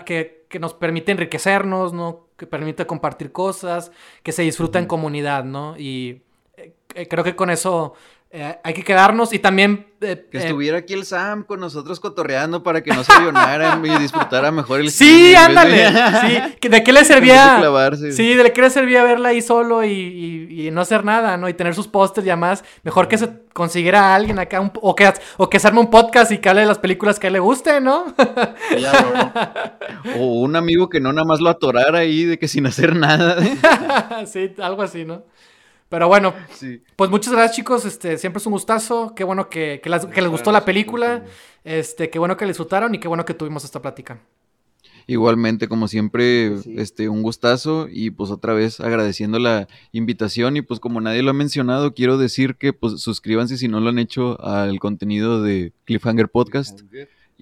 que, que, nos permite enriquecernos, ¿no? Que permite compartir cosas, que se disfruta en comunidad, ¿no? Y eh, creo que con eso eh, hay que quedarnos y también... Eh, que estuviera aquí el Sam con nosotros cotorreando para que no se avionara y disfrutara mejor el Sí, ándale. Sí, ¿de qué le servía? Sí, ¿de qué le servía verla ahí solo y, no hacer nada, ¿no? Y tener sus pósters y demás. Mejor que se consiguiera a alguien acá o, que, o que se arme un podcast y que hable de las películas que a él le guste, ¿no? o un amigo que no nada más lo atorara ahí de que sin hacer nada. sí, algo así, ¿no? Pero bueno, pues muchas gracias chicos, este, siempre es un gustazo, qué bueno que, les gustó la película, este, qué bueno que la disfrutaron y qué bueno que tuvimos esta plática. Igualmente, como siempre, este, un gustazo y pues otra vez agradeciendo la invitación. Y pues como nadie lo ha mencionado, quiero decir que pues suscríbanse si no lo han hecho al contenido de Cliffhanger Podcast.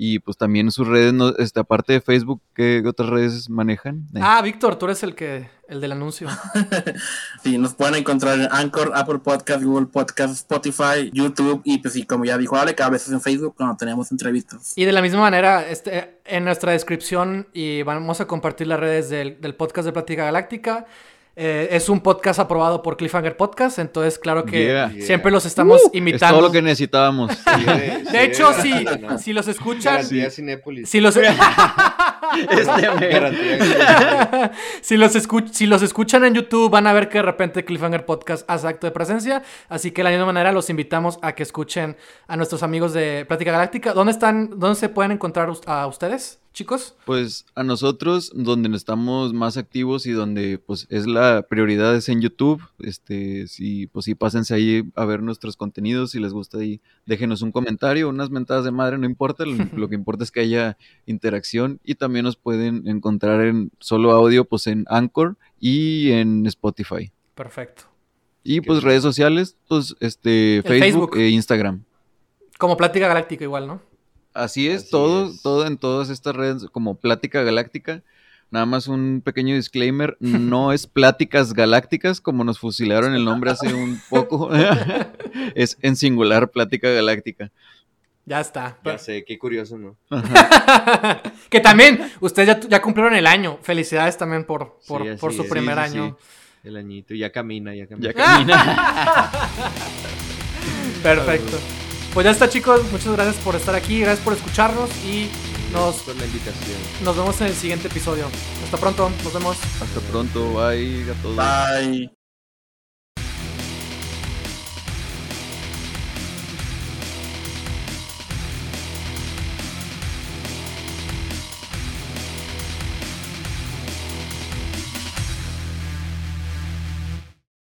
Y pues también sus redes, este, aparte de Facebook, ¿qué otras redes manejan? Eh. Ah, Víctor, tú eres el que el del anuncio. sí, nos pueden encontrar en Anchor, Apple Podcast, Google Podcast, Spotify, YouTube y pues sí, como ya dijo Ale, a veces en Facebook cuando tenemos entrevistas. Y de la misma manera, este, en nuestra descripción y vamos a compartir las redes del, del podcast de Plática Galáctica. Eh, es un podcast aprobado por Cliffhanger Podcast, entonces claro que siempre los estamos uh, invitando. Es todo lo que necesitábamos. de, hecho, si, si los escuchan... Si los... Este si, los si los escuchan en YouTube, van a ver que de repente Cliffhanger Podcast hace acto de presencia. Así que de la misma manera los invitamos a que escuchen a nuestros amigos de Plática Galáctica. ¿Dónde están? ¿Dónde se pueden encontrar a ustedes? Chicos? Pues a nosotros, donde estamos más activos y donde pues es la prioridad es en YouTube. Este, si, pues sí, pásense ahí a ver nuestros contenidos. Si les gusta ahí, déjenos un comentario, unas mentadas de madre, no importa. Lo, que importa es que haya interacción. Y también nos pueden encontrar en solo audio, pues en Anchor y en Spotify. Perfecto. Y pues redes sociales, pues este Facebook, e Instagram. Como Plática Galáctica igual, ¿no? Así es, todo, todo en todas estas redes como Plática Galáctica. Nada más un pequeño disclaimer, no es Pláticas Galácticas como nos fusilaron el nombre hace un poco. es en singular Plática Galáctica. Ya está. Ya sé, qué curioso, ¿no? que también, ustedes ya, cumplieron el año. Felicidades también por, por, su primer año. El añito, ya camina, ya camina. Ya camina. Perfecto. Pues ya está, chicos. Muchas gracias por estar aquí. Gracias por escucharnos. Y nos, por la invitación. nos vemos en el siguiente episodio. Hasta pronto. Nos vemos. Hasta pronto. Bye a todos. Bye.